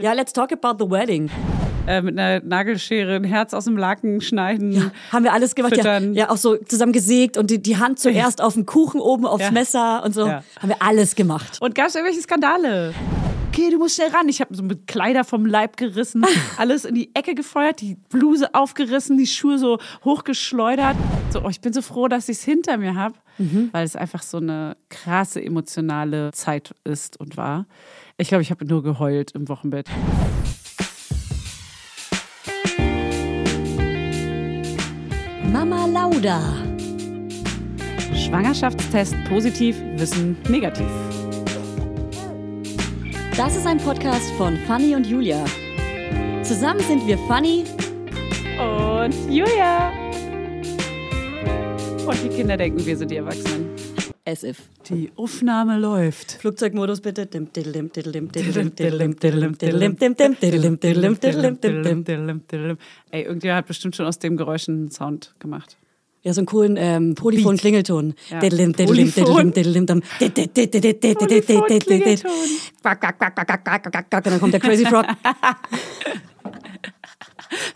Ja, let's talk about the wedding. Äh, mit einer Nagelschere ein Herz aus dem Laken schneiden. Ja, haben wir alles gemacht. Ja, ja, auch so zusammen gesägt und die, die Hand zuerst auf dem Kuchen oben aufs Ja. Messer und so. Ja. Haben wir alles gemacht. Und gab es irgendwelche Skandale? Okay, du musst schnell ran. Ich habe so mit Kleider vom Leib gerissen, alles in die Ecke gefeuert, die Bluse aufgerissen, die Schuhe so hochgeschleudert. So, oh, ich bin so froh, dass ich es hinter mir habe, weil es einfach so eine krasse emotionale Zeit ist und war. Ich glaube, ich habe nur geheult im Wochenbett. Mama Lauda. Schwangerschaftstest positiv, Wissen negativ. Das ist ein Podcast von Fanny und Julia. Zusammen sind wir Fanny. Und Julia sofort die Kinder denken, wir sind die Erwachsenen. As if. Die Aufnahme läuft. Flugzeugmodus bitte. Ey, irgendjemand hat bestimmt schon aus dem Geräusch einen Sound gemacht. Ja, so einen coolen ähm, Polyphon-Klingelton. Polyphon? Polyphon-Klingelton. Und dann kommt der Crazy Frog.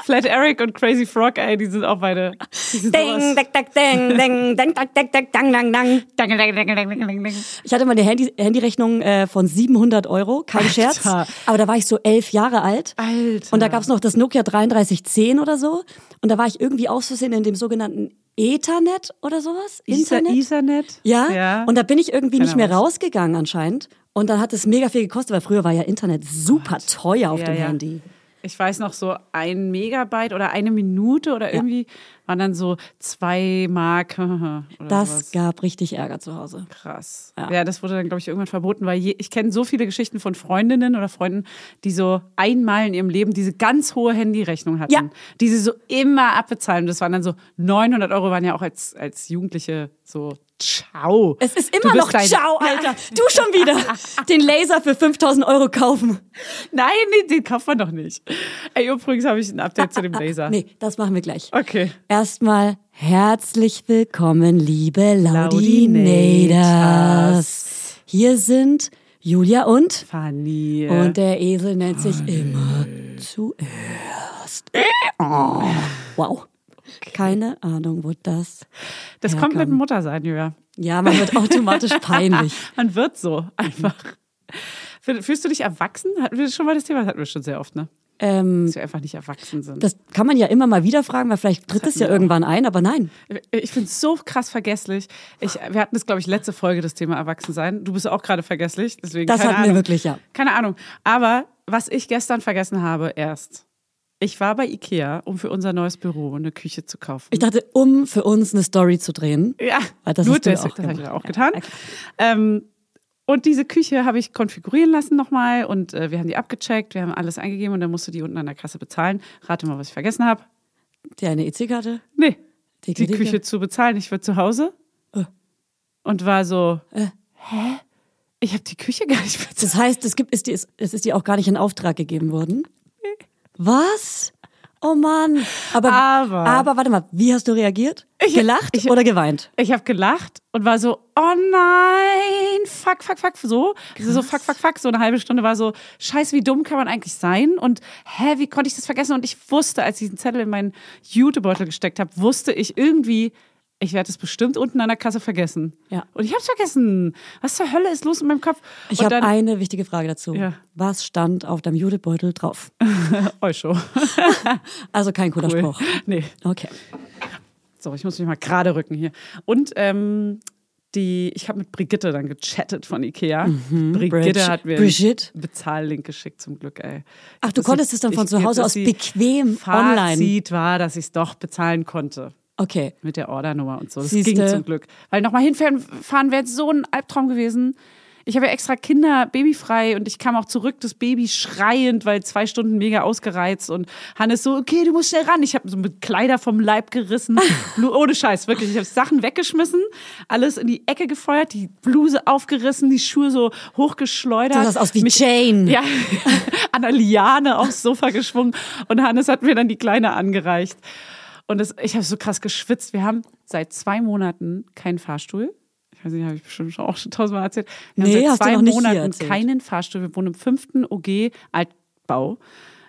Flat Eric und Crazy Frog, ey, die sind auch beide. Sind ding, dack, dack, ding, ding, ding, dack, dack, dack, dang, dang, dang. Dang, dang, dang, dang, dang, dang. Ich hatte mal eine Handy Handyrechnung äh, von 700 Euro, kein Alter. Scherz. Aber da war ich so elf Jahre alt. Alter. Und da gab's noch das Nokia 3310 oder so. Und da war ich irgendwie aus Versehen in dem sogenannten Ethernet oder sowas? Internet? Ethernet? Ja. ja. Und da bin ich irgendwie Keine nicht mehr raus. rausgegangen anscheinend. Und dann hat es mega viel gekostet, weil früher war ja Internet super teuer auf ja, dem ja. Handy. Ich weiß noch, so ein Megabyte oder eine Minute oder irgendwie waren dann so zwei Mark. Das sowas. gab richtig Ärger zu Hause. Krass. Ja. Ja. das wurde dann, glaube ich, irgendwann verboten, weil je, ich kenne so viele Geschichten von Freundinnen oder Freunden, die so einmal in ihrem Leben diese ganz hohe Handyrechnung hatten, Ja. die sie so immer abbezahlen. Das waren dann so 900 Euro, waren ja auch als, als Jugendliche so, ciao. Es ist immer noch. Ciao, Alter. Du schon wieder. Den Laser für 5000 Euro kaufen. Nein, nee, den kauft man doch nicht. Ey, übrigens habe ich ein Update zu dem Laser. Nee, das machen wir gleich. Okay. Erstmal herzlich willkommen, liebe Laudinators. Hier sind Julia und Fanny. und der Esel nennt sich immer zuerst. Oh, wow. Keine Ahnung, wo das. das kommt mit dem Muttersein, Julia. Ja, man wird automatisch peinlich. Man wird so einfach. Fühlst du dich erwachsen? Hatten wir schon mal das Thema? Das hatten wir schon sehr oft, ne? Ähm, Dass wir einfach nicht erwachsen sind. das kann man ja immer mal wieder fragen, weil vielleicht tritt es ja irgendwann ein, aber nein. ich finde es so krass vergesslich. Ich, wir hatten das, glaube ich, letzte Folge, das Thema Erwachsensein. Du bist auch gerade vergesslich. Deswegen Das keine hatten wir Ahnung. wirklich, ja. Keine Ahnung. Aber was ich gestern vergessen habe, erst. Ich war bei Ikea, um für unser neues Büro eine Küche zu kaufen. Ich dachte, um für uns eine Story zu drehen. Ja, Weil das nur hast du ja deswegen, auch das habe ich ja auch Ja, getan. okay. Ähm, und diese Küche habe ich konfigurieren lassen nochmal und äh, wir haben die abgecheckt, wir haben alles eingegeben und dann musst du die unten an der Kasse bezahlen. Rate mal, was ich vergessen habe. Die eine EC-Karte. Nee, Die die? Küche zu bezahlen. Ich war zu Hause Äh. und war so, Äh. hä? Ich habe die Küche gar nicht bezahlt. Das heißt, es, gibt, ist die, es ist dir auch gar nicht in Auftrag gegeben worden? Was? Oh Mann. Aber, Aber- aber warte mal, wie hast du reagiert? Gelacht ich- oder geweint? Ich habe gelacht und war so, oh nein, fuck, fuck, fuck, so. Also so fuck, fuck, fuck, so eine halbe Stunde war so, scheiße, wie dumm kann man eigentlich sein? Und hä, wie konnte ich das vergessen? Und ich wusste, als ich diesen Zettel in meinen Jutebeutel gesteckt habe, wusste ich irgendwie, ich werde es bestimmt unten an der Kasse vergessen. Ja. Und ich habe es vergessen. Was zur Hölle ist los in meinem Kopf? Ich habe eine wichtige Frage dazu. Ja. Was stand auf deinem Judebeutel drauf? euch schon. Also kein cooler Cool. Spruch. Nee. Okay. So, ich muss mich mal gerade rücken hier. Und ähm, die, ich habe mit Brigitte dann gechattet von Ikea. Brigitte Bridge- hat mir Brigitte? einen Bezahllink geschickt zum Glück, ey. Ach, du konntest es dann von zu Hause aus bequem online. Fazit war, dass ich es doch bezahlen konnte. Okay. Mit der Ordernummer und so. Das Siehste. ging zum Glück. Weil nochmal hinfahren fahren wäre so ein Albtraum gewesen. Ich habe ja extra Kinder babyfrei und ich kam auch zurück, das Baby schreiend, weil zwei Stunden mega ausgereizt und Hannes so, okay, du musst schnell ran. Ich habe so mit Kleider vom Leib gerissen. Ohne Scheiß, wirklich. Ich habe Sachen weggeschmissen, alles in die Ecke gefeuert, die Bluse aufgerissen, die Schuhe so hochgeschleudert. Du sahst aus wie Mich- Jane. ja, an der Liane aufs Sofa geschwungen und Hannes hat mir dann die Kleine angereicht. Und das, ich habe so krass geschwitzt. Wir haben seit zwei Monaten keinen Fahrstuhl. Ich weiß nicht, habe ich bestimmt schon auch schon tausendmal erzählt. Wir Nee, haben hast seit du zwei noch nicht hier Monaten keinen Fahrstuhl. Wir wohnen im fünften OG Altbau.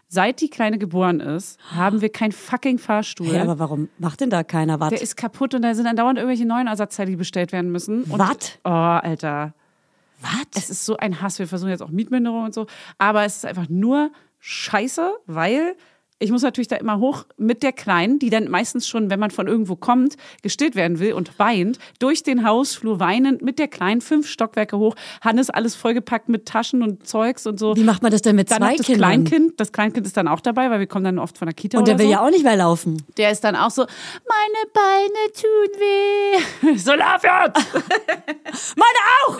Seit die Kleine geboren ist, haben wir keinen fucking Fahrstuhl. Hey, aber warum macht denn da keiner was? Der ist kaputt und da sind dann dauernd irgendwelche neuen Ersatzteile, die bestellt werden müssen. Was? Oh, Alter. Was? Es ist so ein Hass. Wir versuchen jetzt auch Mietminderung und so. Aber es ist einfach nur scheiße, weil ich muss natürlich da immer hoch mit der Kleinen, die dann meistens schon, wenn man von irgendwo kommt, gestillt werden will und weint, durch den Hausflur weinend mit der Kleinen fünf Stockwerke hoch. Hannes alles vollgepackt mit Taschen und Zeugs und so. Wie macht man das denn mit dann zwei das Kindern? Kleinkind. Das Kleinkind ist dann auch dabei, weil wir kommen dann oft von der Kita Und der oder will so. ja auch nicht mehr laufen. Der ist dann auch so, meine Beine tun weh. So lauf jetzt! Meine auch!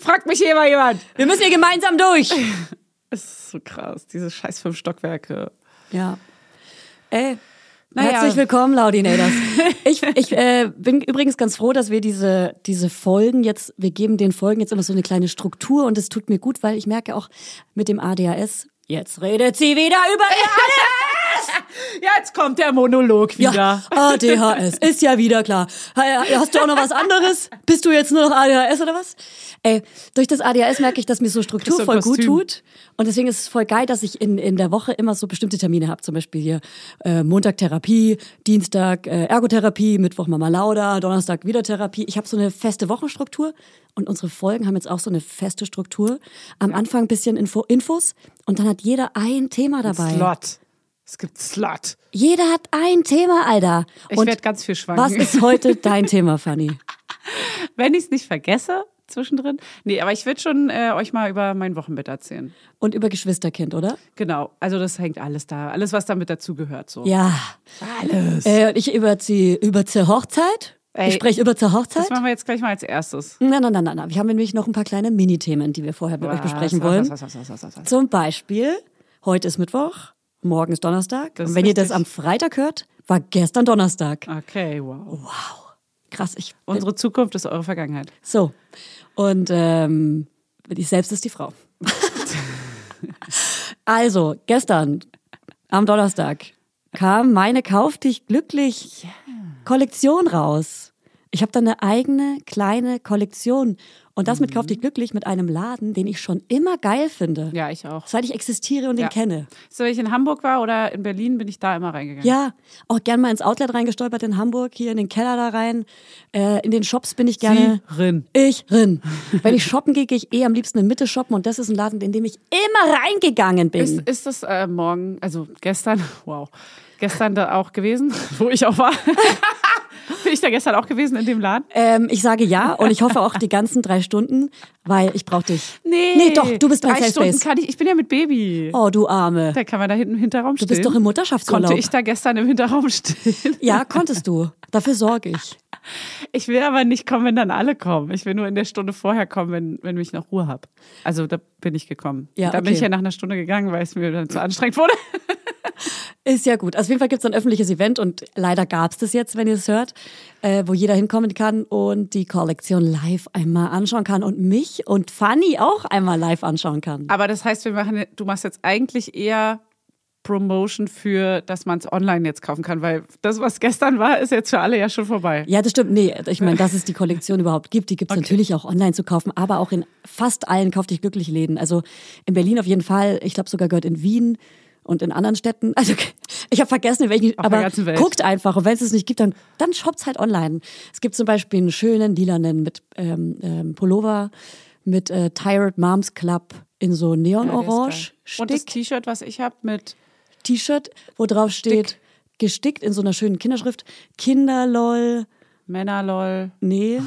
Fragt mich hier mal jemand. Wir müssen hier gemeinsam durch. Es ist so krass, diese scheiß fünf Stockwerke. Ja. Ey, Naja. herzlich willkommen, Laudinators. Ich, ich äh, bin übrigens ganz froh, dass wir diese, diese Folgen jetzt, wir geben den Folgen jetzt immer so eine kleine Struktur und es tut mir gut, weil ich merke auch mit dem ADHS, jetzt redet sie wieder über ihr Jetzt kommt der Monolog wieder. Ja, ADHS, ist ja wieder klar. Hast du auch noch was anderes? Bist du jetzt nur noch ADHS oder was? Ey, durch das ADHS merke ich, dass mir so Struktur ein voll gut tut. Und deswegen ist es voll geil, dass ich in, in der Woche immer so bestimmte Termine habe. Zum Beispiel hier äh, Montag Therapie, Dienstag äh, Ergotherapie, Mittwoch Mama Lauda, Donnerstag wieder Therapie. Ich habe so eine feste Wochenstruktur und unsere Folgen haben jetzt auch so eine feste Struktur. Am Anfang ein bisschen Info, Infos und dann hat jeder ein Thema dabei. Slot. Es gibt Slot. Jeder hat ein Thema, Alter. Ich Und werd ganz viel schwanken. Was ist heute dein Thema, Fanny? Wenn ich es nicht vergesse, zwischendrin. Nee, aber ich würde schon äh, euch mal über mein Wochenbett erzählen. Und über Geschwisterkind, oder? Genau. Also das hängt alles da. Alles, was damit dazugehört. So. Ja. Alles. Äh, ich über die, über die Hochzeit. Ey, ich spreche über zur Hochzeit. Das machen wir jetzt gleich mal als erstes. Nein, nein, nein, nein. Wir haben nämlich noch ein paar kleine Mini-Themen, die wir vorher mit euch besprechen Was, wollen. Was, was, was, was, was, was. Zum Beispiel, heute ist Mittwoch, morgen ist Donnerstag. Das und ist wenn ihr das am Freitag hört, war gestern Donnerstag. Okay, wow. Krass, ich. Unsere Zukunft ist eure Vergangenheit. So. Und ähm, ich selbst ist die Frau. also, gestern, am Donnerstag, kam meine Kauf dich glücklich Kollektion raus. Ich habe da eine eigene kleine Kollektion. Und das mit Kauf dich glücklich mit einem Laden, den ich schon immer geil finde. Ja, ich auch. Seit ich existiere und Ja. den kenne. So, wenn ich in Hamburg war oder in Berlin, bin ich da immer reingegangen. Ja, auch gern mal ins Outlet reingestolpert in Hamburg, hier in den Keller da rein. Äh, in den Shops bin ich gerne. Sie rin. Ich rin. Wenn ich shoppen gehe, gehe ich eh am liebsten in Mitte shoppen und das ist ein Laden, in dem ich immer reingegangen bin. Ist, ist das äh, morgen, also gestern, wow, gestern da auch gewesen, wo ich auch war? Bin ich da gestern auch gewesen in dem Laden? ähm, ich sage ja und ich hoffe auch die ganzen drei Stunden, weil ich brauche dich. Nee. Nee, doch, du bist mein Drei Safe Stunden Space. kann ich, ich bin ja mit Baby. Oh, du Arme. Da kann man da hinten im Hinterraum Du stehen. bist doch im Mutterschaftsurlaub. Konnte ich da gestern im Hinterraum stehen? Ja, konntest du. Dafür sorge ich. Ich will aber nicht kommen, wenn dann alle kommen. Ich will nur in der Stunde vorher kommen, wenn, wenn ich noch Ruhe habe. Also da bin ich gekommen. Ja, da bin okay. ich ja nach einer Stunde gegangen, weil es mir dann zu anstrengend wurde. Ist ja gut. Also auf jeden Fall gibt es ein öffentliches Event und leider gab es das jetzt, wenn ihr es hört, äh, wo jeder hinkommen kann und die Kollektion live einmal anschauen kann und mich und Fanny auch einmal live anschauen kann. Aber das heißt, wir machen, du machst jetzt eigentlich eher Promotion für, dass man es online jetzt kaufen kann, weil das, was gestern war, ist jetzt für alle ja schon vorbei. Ja, das stimmt. Nee, ich meine, dass es die Kollektion überhaupt gibt, die gibt es natürlich auch online zu kaufen, aber auch in fast allen Kauf dich glücklich Läden. Also in Berlin auf jeden Fall, ich glaube sogar gehört in Wien und in anderen Städten. Also ich habe vergessen, in welchen, Auf aber guckt einfach. Und wenn es es nicht gibt, dann, dann shoppt's halt online. Es gibt zum Beispiel einen schönen lilanen mit ähm, ähm, Pullover mit äh, Tired Moms Club in so Ja, Neon-Orange geil. Und das Stick T-Shirt, was ich habe mit T-Shirt, wo drauf steht, gestickt in so einer schönen Kinderschrift, Kinderlol, Männerlol. nee,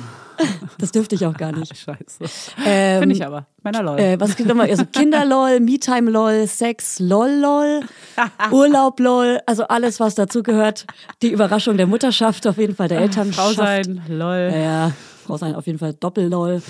das dürfte ich auch gar nicht. Scheiße. Ähm, Finde ich aber. Männerlol. Äh, was gibt nochmal? Also Kinderlol, Me-Time-Lol, Sex, Lol-Lol, Urlaub-Lol, also alles, was dazugehört. Die Überraschung der Mutterschaft, auf jeden Fall der Elternschaft. Frau sein, lol. Ja, Frau sein, auf jeden Fall Doppel-Lol.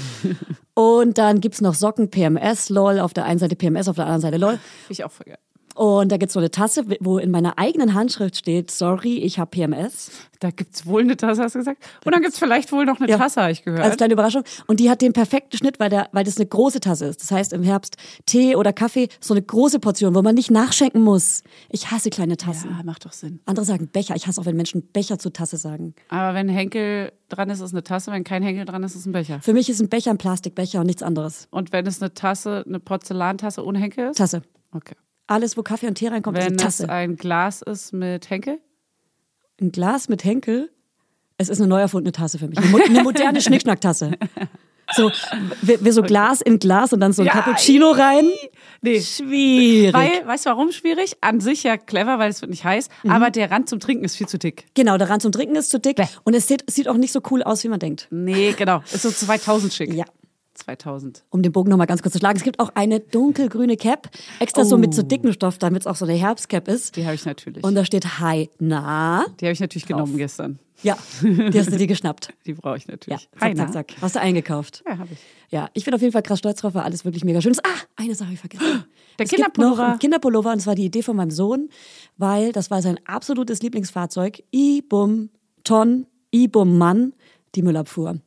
Und dann gibt's noch Socken, PMS-Lol, auf der einen Seite PMS, auf der anderen Seite Lol. Ich auch geil. Und da gibt's so eine Tasse, wo in meiner eigenen Handschrift steht, sorry, ich habe PMS. Da gibt's wohl eine Tasse, hast du gesagt? Und dann gibt's vielleicht wohl noch eine Ja. Tasse, habe ich gehört. Als kleine Überraschung. Und die hat den perfekten Schnitt, weil, der, weil das eine große Tasse ist. Das heißt, im Herbst Tee oder Kaffee, so eine große Portion, wo man nicht nachschenken muss. Ich hasse kleine Tassen. ja, macht doch Sinn. Andere sagen Becher. Ich hasse auch, wenn Menschen Becher zur Tasse sagen. Aber wenn Henkel dran ist, ist es eine Tasse. Wenn kein Henkel dran ist, ist es ein Becher. Für mich ist ein Becher ein Plastikbecher und nichts anderes. Und wenn es eine Tasse, eine Porzellantasse ohne Henkel ist? Tasse. Okay. Alles, wo Kaffee und Tee reinkommt, ist Wenn eine es Tasse. ein Glas ist mit Henkel? Ein Glas mit Henkel, es ist eine neu erfundene Tasse für mich. Eine, mo eine moderne Schnickschnacktasse. So, wie, wie so Glas in Glas und dann so ein Ja, Cappuccino rein. Nee. Schwierig. Weil, weißt du warum schwierig? An sich ja clever, weil es wird nicht heiß, Mhm. aber der Rand zum Trinken ist viel zu dick. genau, der Rand zum Trinken ist zu dick Bäh. und es sieht, sieht auch nicht so cool aus, wie man denkt. Nee, genau. Ist so 2000 schick. Ja. 2000. Um den Bogen nochmal ganz kurz zu schlagen. Es gibt auch eine dunkelgrüne Cap, extra so mit so Oh. dicken Stoff, damit es auch so eine Herbstcap ist. Die habe ich natürlich. Und da steht Hi, na. die habe ich natürlich genommen gestern. Ja, die hast du dir geschnappt. Die brauche ich Ja, natürlich. zack, Heiner. zack, zack. Hast du eingekauft. Ja, habe ich. Ja, ich bin auf jeden Fall krass stolz drauf, weil alles wirklich mega schön ist. Ah, eine Sache habe ich vergessen. Der es gibt noch Kinderpullover. Kinderpullover und das war die Idee von meinem Sohn, weil das war sein absolutes Lieblingsfahrzeug. I-Bum Ton, I-Bum Mann, die Müllabfuhr.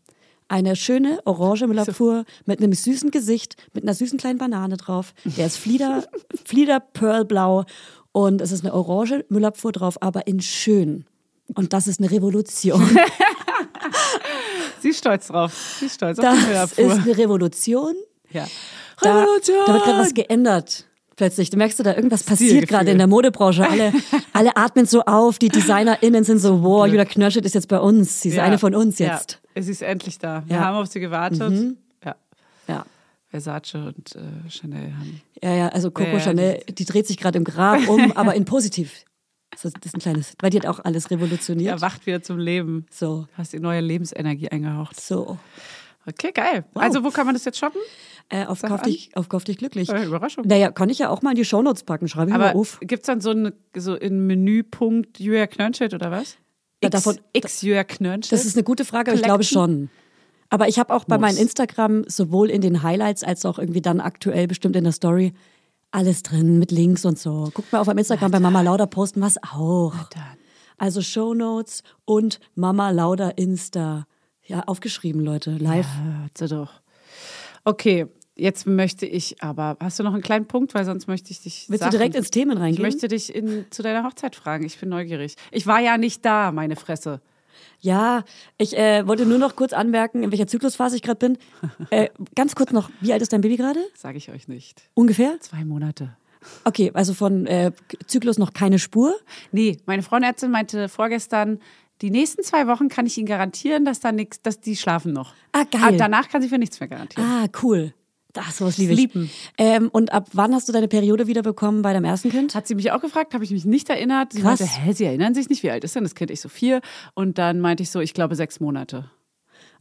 Eine schöne orange Müllabfuhr mit einem süßen Gesicht, mit einer süßen kleinen Banane drauf. Der ist Flieder, Flieder Pearlblau und es ist eine orange Müllabfuhr drauf, aber in schön. Und das ist eine Revolution. Sie ist stolz drauf. Sie ist stolz auf die Das Müllabfuhr. ist eine Revolution. ja. Da, Revolution! da wird gerade was geändert. Plötzlich. Du merkst du, da irgendwas passiert gerade in der Modebranche. Alle, alle atmen so auf. Die DesignerInnen sind so, wow, Julia Knirschet ist jetzt bei uns. Sie ist Ja. eine von uns jetzt. Ja. Sie ist endlich da. Wir Ja. Mhm. haben auf sie gewartet. Ja. Ja. Versace und äh, Chanel haben. Ja, ja, also Coco Ja, ja, Chanel, die dreht sich gerade im Grab um, aber in positiv. Das ist, das ist ein kleines, weil die hat auch alles revolutioniert. Erwacht wieder zum Leben. So, Hast die neue Lebensenergie eingehaucht. so. Okay, geil. Also, wo kann man das jetzt shoppen? Äh, auf, kauf dich, auf Kauf dich glücklich. Äh, Überraschung. Naja, kann ich ja auch mal in die Shownotes packen. Schreibe ich mal Aber auf. gibt es dann so, eine, so einen Menüpunkt Julia Knörnschild oder was? Ja, davon- X Julia Knörnschild? Das ist eine gute Frage, aber ich glaube schon. Aber ich habe auch bei meinem Instagram sowohl in den Highlights als auch irgendwie dann aktuell bestimmt in der Story alles drin mit Links und so. Guckt mal auf meinem Instagram bei Mama Lauda posten was auch. dann. Also Shownotes und Mama Lauda Insta. Ja, aufgeschrieben, Leute, live. Ja, warte doch. Okay, jetzt möchte ich aber, hast du noch einen kleinen Punkt, weil sonst möchte ich dich Willst Sachen, du direkt ins Themen Ich reingehen? möchte dich in, zu deiner Hochzeit fragen. Ich bin neugierig. Ich war ja nicht da, meine Fresse. Ja, ich äh, wollte nur noch kurz anmerken, in welcher Zyklusphase ich gerade bin. Äh, ganz kurz noch, wie alt ist dein Baby gerade? Sage ich euch nicht. Ungefähr? Zwei Monate. Okay, also von äh, Zyklus noch keine Spur. Nee, meine Frauenärztin meinte vorgestern, die nächsten zwei Wochen kann ich Ihnen garantieren, dass da nichts, dass die schlafen noch. Ah, geil. Aber danach kann sie für nichts mehr garantieren. Ah, cool. Das sowas liebe ich. Lieben. Ähm, und ab wann hast du deine Periode wieder bekommen bei deinem ersten Kind? Hat sie mich auch gefragt, habe ich mich nicht erinnert. Sie Krass. meinte, hä, Sie erinnern sich nicht, wie alt ist denn das Kind? Ich so vier. Und dann meinte ich so, ich glaube sechs Monate.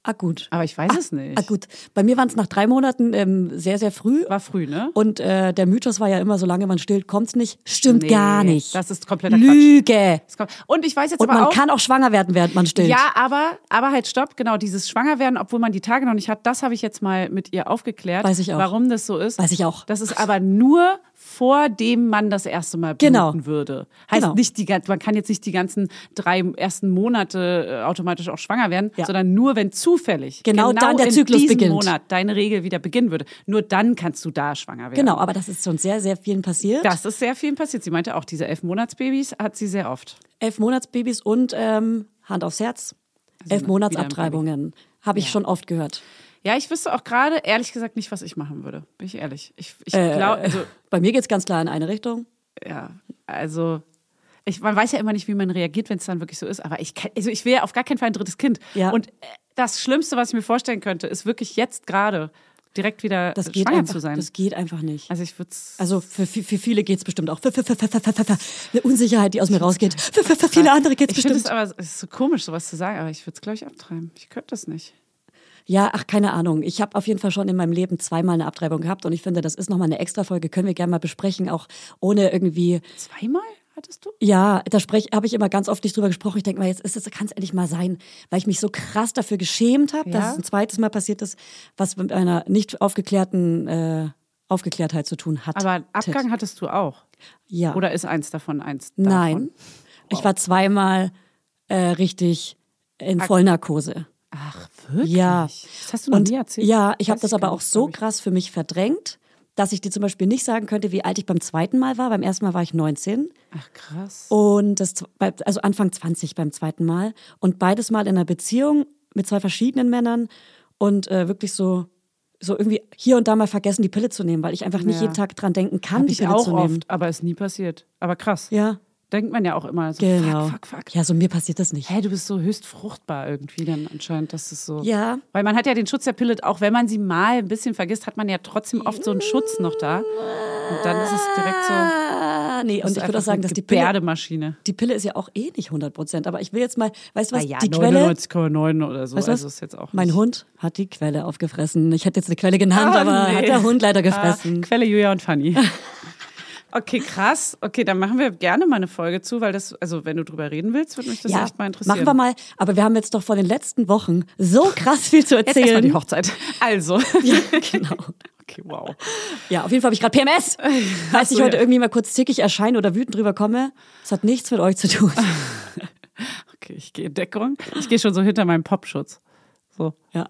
Ah, gut. Aber ich weiß es nicht. Ah, gut. Bei mir waren es nach drei Monaten ähm, sehr, sehr früh. War früh, ne? Und äh, der Mythos war ja immer, solange man stillt, kommt's nicht. Stimmt Nee, gar nicht. das ist kompletter Quatsch. Lüge. Kommt- Und ich weiß jetzt Und aber man auch, kann auch schwanger werden, während man stillt. Ja, aber, aber halt stopp, genau, dieses Schwangerwerden, obwohl man die Tage noch nicht hat, das habe ich jetzt mal mit ihr aufgeklärt. Weiß ich auch. Warum das so ist. Weiß ich auch. Das ist aber nur vor dem man das erste Mal bluten Genau. würde. Heißt Genau. nicht die man kann jetzt nicht die ganzen drei ersten Monate äh, automatisch auch schwanger werden, Ja. sondern nur wenn zufällig Genau dann der in Zyklus beginnt. Monat deine Regel wieder beginnen würde. Nur dann kannst du da schwanger werden. Genau, aber das ist schon sehr, sehr vielen passiert. Das ist sehr vielen passiert. Sie meinte auch, diese elf Monatsbabys hat sie sehr oft. Elf Monatsbabys und ähm, Hand aufs Herz. Elf wieder Monatsabtreibungen. Habe ich schon oft gehört. Ja, ich wüsste auch gerade ehrlich gesagt nicht, was ich machen würde. Bin ich ehrlich. Ich, ich Äh, glaube, also Bei mir geht's ganz klar in eine Richtung. ja, also ich, man weiß ja immer nicht, wie man reagiert, wenn es dann wirklich so ist. Aber ich, also ich will ja auf gar keinen Fall ein drittes Kind. Ja. Und äh, das Schlimmste, was ich mir vorstellen könnte, ist wirklich jetzt gerade direkt wieder Das geht, schwanger einfach, zu sein. das geht einfach nicht. also ich würde es. Also für, für, für viele geht's bestimmt auch. Für, für, für, für, für, eine Unsicherheit, die aus mir rausgeht. Für, für, für viele andere ich finde es bestimmt. aber es ist so komisch, sowas zu sagen, aber ich würde es, glaube ich, abtreiben. Ich könnte das nicht. Ja, ach, keine Ahnung. Ich habe auf jeden Fall schon in meinem Leben zweimal eine Abtreibung gehabt und ich finde, das ist nochmal eine Extra-Folge, können wir gerne mal besprechen, auch ohne irgendwie, Zweimal hattest du? ja, da habe ich immer ganz oft nicht drüber gesprochen. Ich denke mal, jetzt ist es, kann es endlich mal sein, weil ich mich so krass dafür geschämt habe, dass Ja. es ein zweites Mal passiert ist, was mit einer nicht aufgeklärten äh, Aufgeklärtheit zu tun hat. Aber Abgang hattest du auch. Ja. Oder ist eins davon eins davon? Nein. Ich war zweimal äh, richtig in Vollnarkose. Ach, wirklich? Ja. Das hast du noch Und nie erzählt. ja, ich habe das aber auch so ich. krass für mich verdrängt, dass ich dir zum Beispiel nicht sagen könnte, wie alt ich beim zweiten Mal war. Beim ersten Mal war ich 19 Ach, krass. und das, also Anfang 20 beim zweiten Mal und beides Mal in einer Beziehung mit zwei verschiedenen Männern und äh, wirklich so so irgendwie hier und da mal vergessen, die Pille zu nehmen, weil ich einfach nicht Ja. jeden Tag dran denken kann, Hab die ich Pille auch zu nehmen. oft, aber ist nie passiert. Aber krass. Ja, Denkt man ja auch immer so, genau. fuck, fuck, fuck. Ja, so mir passiert das nicht. Hä, du bist so höchst fruchtbar irgendwie dann anscheinend, dass es so. Ja. Weil man hat ja den Schutz der Pille, auch wenn man sie mal ein bisschen vergisst, hat man ja trotzdem oft so einen Schutz noch da. Und dann ist es direkt so. Ah, nee, und ich würde auch sagen, dass die Pille, die Pille ist ja auch eh nicht 100 Prozent. Aber ich will jetzt mal, weißt du was, Ah ja, die Quelle, 99,9 oder so. weißt also was? ist jetzt auch mein Hund hat die Quelle aufgefressen. Ich hätte jetzt eine Quelle genannt, Ah, aber nee. hat der Hund leider Ah, gefressen. Quelle Julia und Fanny. Okay, krass. Okay, dann machen wir gerne mal eine Folge zu, weil das, also wenn du drüber reden willst, würde mich das ja, echt mal interessieren. machen wir mal. Aber wir haben jetzt doch vor den letzten Wochen so krass viel zu Jetzt erstmal erzählen. die Hochzeit. Also. ja, genau. Okay, wow. Ja, auf jeden Fall habe ich gerade PMS. Falls so, ich heute ja. irgendwie mal kurz zickig erscheine oder wütend drüber komme, das hat nichts mit euch zu tun. Okay, ich gehe in Deckung. Ich gehe schon so hinter meinem Popschutz. So. Ja.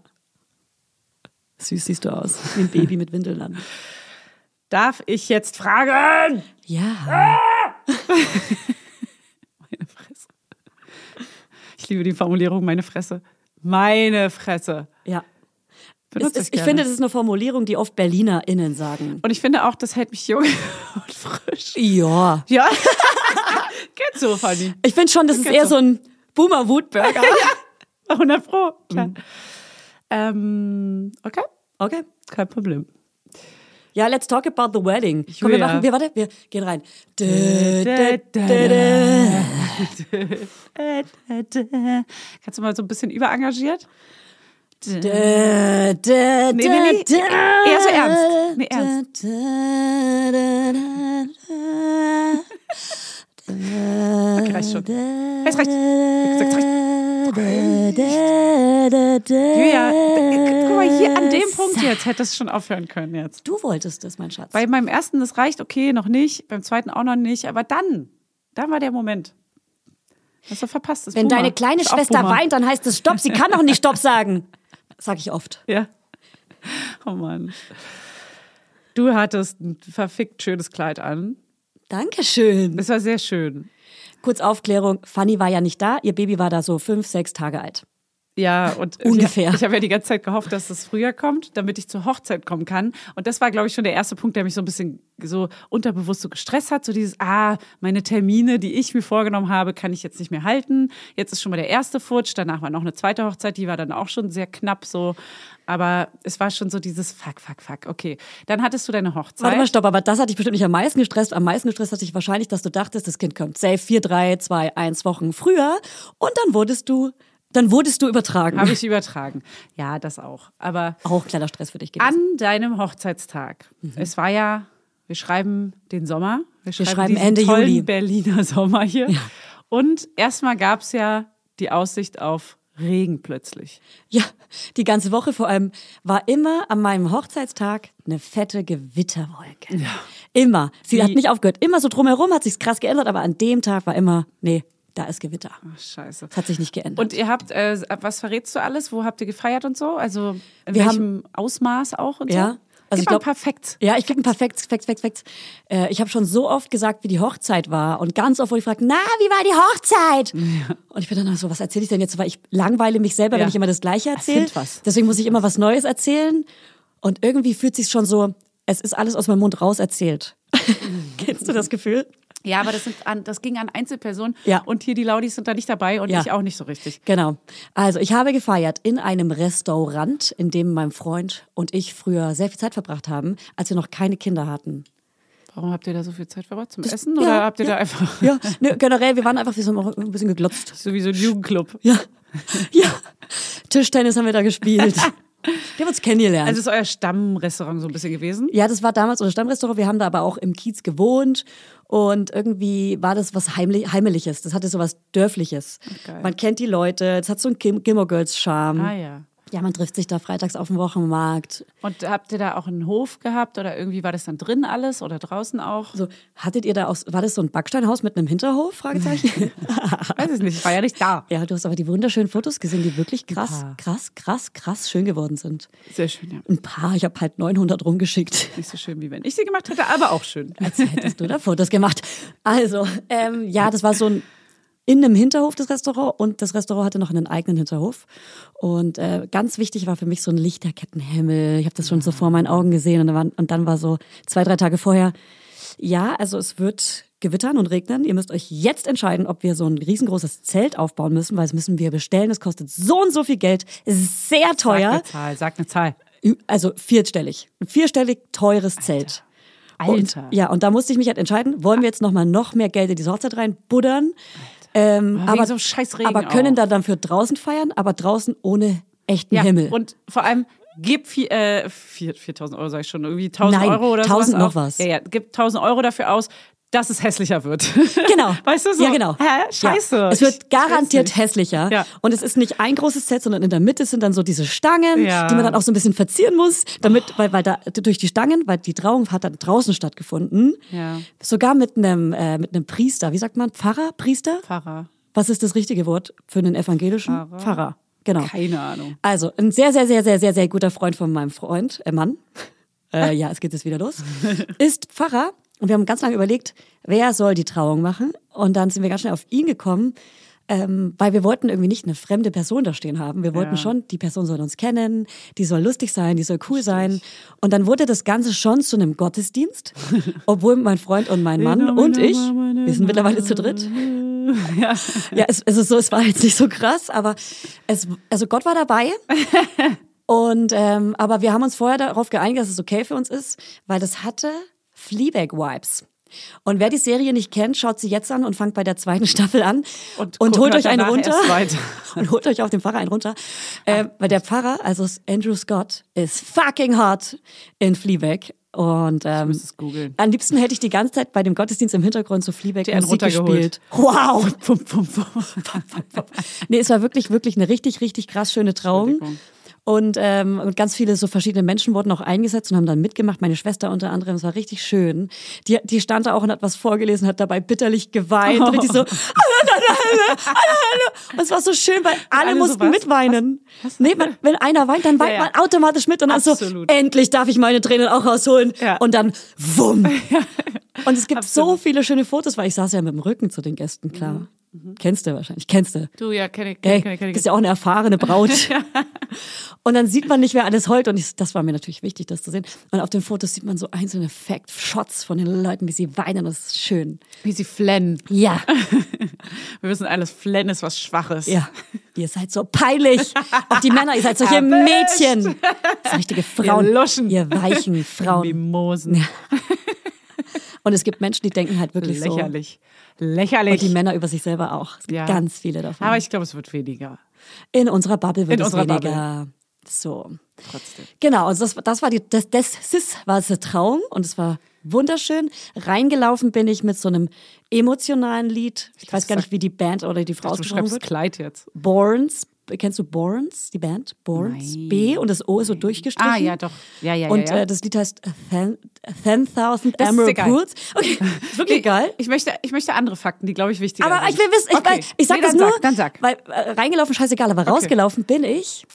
Süß siehst du aus. Wie ein Baby mit Windeln an. Darf ich jetzt fragen? Ja. Meine Fresse. Ich liebe die Formulierung, meine Fresse. Meine Fresse. Ja. Ist, ich gerne. finde, das ist eine Formulierung, die oft BerlinerInnen sagen. Und ich finde auch, das hält mich jung und frisch. Ja. Ja. Geht so, Fanny. Ich finde schon, das ist Geht eher so. so ein Boomer-Wutburger. 100 Pro. Klar. Ähm, okay, Okay. kein Problem. Ja, let's talk about the wedding. Komm, wir Julia. machen, wir, warte, wir gehen rein. Kannst du mal so ein bisschen überengagiert? Nee, nee, nee, nee. Eher so ernst. Nee, ernst. Okay, reicht schon. Es reicht. Gesagt, es reicht. Julia, guck mal, hier an dem Punkt jetzt hättest du schon aufhören können jetzt. Du wolltest es, mein Schatz. Bei meinem ersten, das reicht, okay, noch nicht. Beim zweiten auch noch nicht. Aber dann, dann war der Moment. Hast du verpasst. Das Wenn Boomer. deine kleine Schwester weint, dann heißt es Stopp. Sie kann doch nicht Stopp sagen. Sag ich oft. Ja. Oh Mann. Du hattest ein verfickt schönes Kleid an. Dankeschön. Das war sehr schön. Kurz Aufklärung. Fanny war ja nicht da. Ihr Baby war da so fünf, sechs Tage alt. Ja, und Ungefähr. Ich, ich habe ja die ganze Zeit gehofft, dass es früher kommt, damit ich zur Hochzeit kommen kann. Und das war, glaube ich, schon der erste Punkt, der mich so ein bisschen so unterbewusst so gestresst hat. So dieses, ah, meine Termine, die ich mir vorgenommen habe, kann ich jetzt nicht mehr halten. Jetzt ist schon mal der erste Futsch. Danach war noch eine zweite Hochzeit, die war dann auch schon sehr knapp so. Aber es war schon so dieses Fuck, fuck, fuck. Okay, dann hattest du deine Hochzeit. Warte mal, stopp, aber das hat dich bestimmt nicht am meisten gestresst. Am meisten gestresst hat dich wahrscheinlich, dass du dachtest, das Kind kommt safe vier, drei, zwei, eins Wochen früher und dann wurdest du, dann wurdest du übertragen. Habe ich übertragen. Ja, das auch. Aber Auch kleiner Stress für dich gewesen. an deinem Hochzeitstag. Mhm. Es war ja, wir schreiben den Sommer. Wir schreiben, schreiben diesen Ende Juli. Berliner Sommer hier. Und erstmal gab es ja die Aussicht auf Regen plötzlich. Ja, die ganze Woche vor allem war immer an meinem Hochzeitstag eine fette Gewitterwolke. Immer. Sie Wie- hat nicht aufgehört. Immer so drumherum hat sich's krass geändert, aber an dem Tag war immer, nee, da ist Gewitter. Ach, scheiße. Das hat sich nicht geändert. Und ihr habt, äh, was verrätst du alles? Wo habt ihr gefeiert und so? Also in Wir welchem Ausmaß auch und Ja, so? Also Gib ich mal glaub- perfekt. Ja, ich krieg ein perfekt, perfekt, perfekt, perfekt. Äh, ich habe schon so oft gesagt, wie die Hochzeit war und ganz oft wurde ich gefragt, na, wie war die Hochzeit? Und ich bin dann so, was erzähle ich denn jetzt? Weil ich langweile mich selber, Ja. wenn ich immer das Gleiche erzähle. Deswegen muss ich immer was Neues erzählen. Und irgendwie fühlt sich schon so, es ist alles aus meinem Mund raus erzählt. Kennst du das Gefühl? Ja, aber das, sind an, das ging an Einzelpersonen. Ja. Und hier die Laudis sind da nicht dabei und Ja. ich auch nicht so richtig. Genau. Also ich habe gefeiert in einem Restaurant, in dem mein Freund und ich früher sehr viel Zeit verbracht haben, als wir noch keine Kinder hatten. Warum habt ihr da so viel Zeit verbracht? Zum Essen? ja, Oder habt ihr ja. da einfach Ja, ne, generell, wir waren einfach, wir sind auch ein bisschen geglotzt. so wie so ein Jugendclub? Ja, ja. Tischtennis haben wir da gespielt. Wir haben uns kennengelernt. Also ist euer Stammrestaurant so ein bisschen gewesen? ja, das war damals unser Stammrestaurant. Wir haben da aber auch im Kiez gewohnt und irgendwie war das was Heimli Heimeliges. Das hatte so was Dörfliches. geil. Man kennt die Leute. Es hat so einen Gilmore Girls Charme. Ah ja. Ja, man trifft sich da freitags auf dem Wochenmarkt. Und habt ihr da auch einen Hof gehabt oder irgendwie war das dann drin alles oder draußen auch? So, hattet ihr da auch, war das so ein Backsteinhaus mit einem Hinterhof? Fragezeichen. Weiß ich nicht, ich war ja nicht da. ja, du hast aber die wunderschönen Fotos gesehen, die wirklich krass, krass, krass, krass schön geworden sind. Sehr schön, ja. Ein paar, ich habe halt 900 rumgeschickt. Nicht so schön, wie wenn ich sie gemacht hätte, aber auch schön. Als hättest du da Fotos gemacht. Also, ähm, ja, das war so ein in einem Hinterhof das Restaurant und das Restaurant hatte noch einen eigenen Hinterhof. Und äh, ganz wichtig war für mich so ein Lichterkettenhimmel. Ich habe das schon so vor meinen Augen gesehen und dann, war, und dann war so zwei, drei Tage vorher, ja, also es wird gewittern und regnen. Ihr müsst euch jetzt entscheiden, ob wir so ein riesengroßes Zelt aufbauen müssen, weil das müssen wir bestellen. Es kostet so und so viel Geld. Es sehr Sag teuer. eine Zahl, sag eine Zahl. Also vierstellig. Ein vierstellig teures Zelt. Alter. Und, ja, und da musste ich mich halt entscheiden, wollen wir jetzt nochmal noch mehr Geld in diese Hochzeit reinbuddern? Ähm, Wegen aber, so scheiß Regen aber können auch. da dann für draußen feiern, aber draußen ohne echten Ja, Himmel. und vor allem gib vier, äh, vier, 4.000 Euro, sag ich schon, irgendwie 1.000 Nein, Euro oder 1000 sowas noch auf. was. Ja, ja, gib 1.000 Euro dafür aus, dass es hässlicher wird. Genau. Weißt du so? Ja, genau. Hä? Scheiße. Ja. Es wird garantiert hässlicher. Ja. Und es ist nicht ein großes Zelt, sondern in der Mitte sind dann so diese Stangen, Ja. die man dann auch so ein bisschen verzieren muss, damit, weil, weil da durch die Stangen, weil die Trauung hat dann draußen stattgefunden. Ja. Sogar mit einem, äh, mit einem Priester. Wie sagt man? Pfarrer? Priester? Pfarrer. Was ist das richtige Wort für einen evangelischen? Pfarrer. Pfarrer. Genau. Keine Ahnung. Also, ein sehr, sehr, sehr, sehr, sehr, sehr guter Freund von meinem Freund, äh Mann, äh, ja, es geht jetzt wieder los, ist Pfarrer. Und wir haben ganz lange überlegt, wer soll die Trauung machen. Und dann sind wir ganz schnell auf ihn gekommen, ähm, weil wir wollten irgendwie nicht eine fremde Person da stehen haben. Wir wollten Ja. schon, die Person soll uns kennen, die soll lustig sein, die soll cool sein. Und dann wurde das Ganze schon zu einem Gottesdienst, obwohl mein Freund und mein Mann und ich, wir sind mittlerweile zu dritt, Ja. ja, es, es ist so, es war jetzt nicht so krass, aber es, also Gott war dabei. Und ähm, aber wir haben uns vorher darauf geeinigt, dass es okay für uns ist, weil das hatte Fleabag-Vibes. Und wer die Serie nicht kennt, schaut sie jetzt an und fangt bei der zweiten Staffel an Und und, holt euch einen runter und holt euch auf den Pfarrer einen runter, äh, weil der Pfarrer, also Andrew Scott, ist fucking hot in Fleabag. Und ähm, am liebsten hätte ich die ganze Zeit bei dem Gottesdienst im Hintergrund so Fleabag Die Musik gespielt. Wow! Pum, pum, pum. Nee, es war wirklich, wirklich eine richtig, richtig krass schöne Trauung. Und, ähm, und ganz viele so verschiedene Menschen wurden auch eingesetzt und haben dann mitgemacht. Meine Schwester unter anderem, es war richtig schön. Die, die stand da auch und hat was vorgelesen, hat dabei bitterlich geweint. Richtig so. Und es war so schön, weil alle, alle so mussten was? mitweinen. Nee, man, wenn einer weint, dann weint Ja, ja. man automatisch mit und dann so, Absolut. endlich darf ich meine Tränen auch rausholen. Ja. Und dann wumm. Und es gibt so Absolut. viele schöne Fotos, weil ich saß ja mit dem Rücken zu den Gästen, klar. Kennst du wahrscheinlich, kennst du. Du, ja, kenne ich, Hey, kenn, kenn, bist ja auch eine erfahrene Braut. und dann sieht man nicht, wer alles heult. Und ich, das war mir natürlich wichtig, das zu sehen. Und auf den Fotos sieht man so einzelne Fact-Shots von den Leuten, wie sie weinen. Das ist schön. Wie sie flennen. Ja, Wir wissen alles, Flennen ist was Schwaches. ja. Ihr seid so peinlich. Auch die Männer, ihr seid solche Erwischt. Mädchen. So richtige Frauen. Ihr Luschen. Ihr weichen Frauen. Mimosen. Und es gibt Menschen, die denken halt wirklich Lächerlich. so. Lächerlich. Und die Männer über sich selber auch. Es gibt Ja. ganz viele davon. Aber ich glaube, es wird weniger. In unserer Bubble wird In es unserer weniger. So. Trotzdem. Genau, also das, das war die, das, das, war das Traum und es war wunderschön. Reingelaufen bin ich mit so einem emotionalen Lied. Ich weiß gar nicht, wie die Band oder die Frau ausgesprochen wird. Kleid jetzt. Borns. Kennst du Borns, die Band? Borns. Nein. B und das O ist so durchgestrichen. Ah, ja, doch. Ja, ja, Und ja. ja. Äh, das Lied heißt Ten- 10.000 Das ist Emerald. Pools. Okay, ist wirklich geil. Ich möchte, ich möchte andere Fakten, die, glaube ich, wichtiger Aber sind. ich will wissen, ich, okay. ich sag nee, das nur, Sag, dann sag. weil äh, reingelaufen scheißegal, aber rausgelaufen bin ich.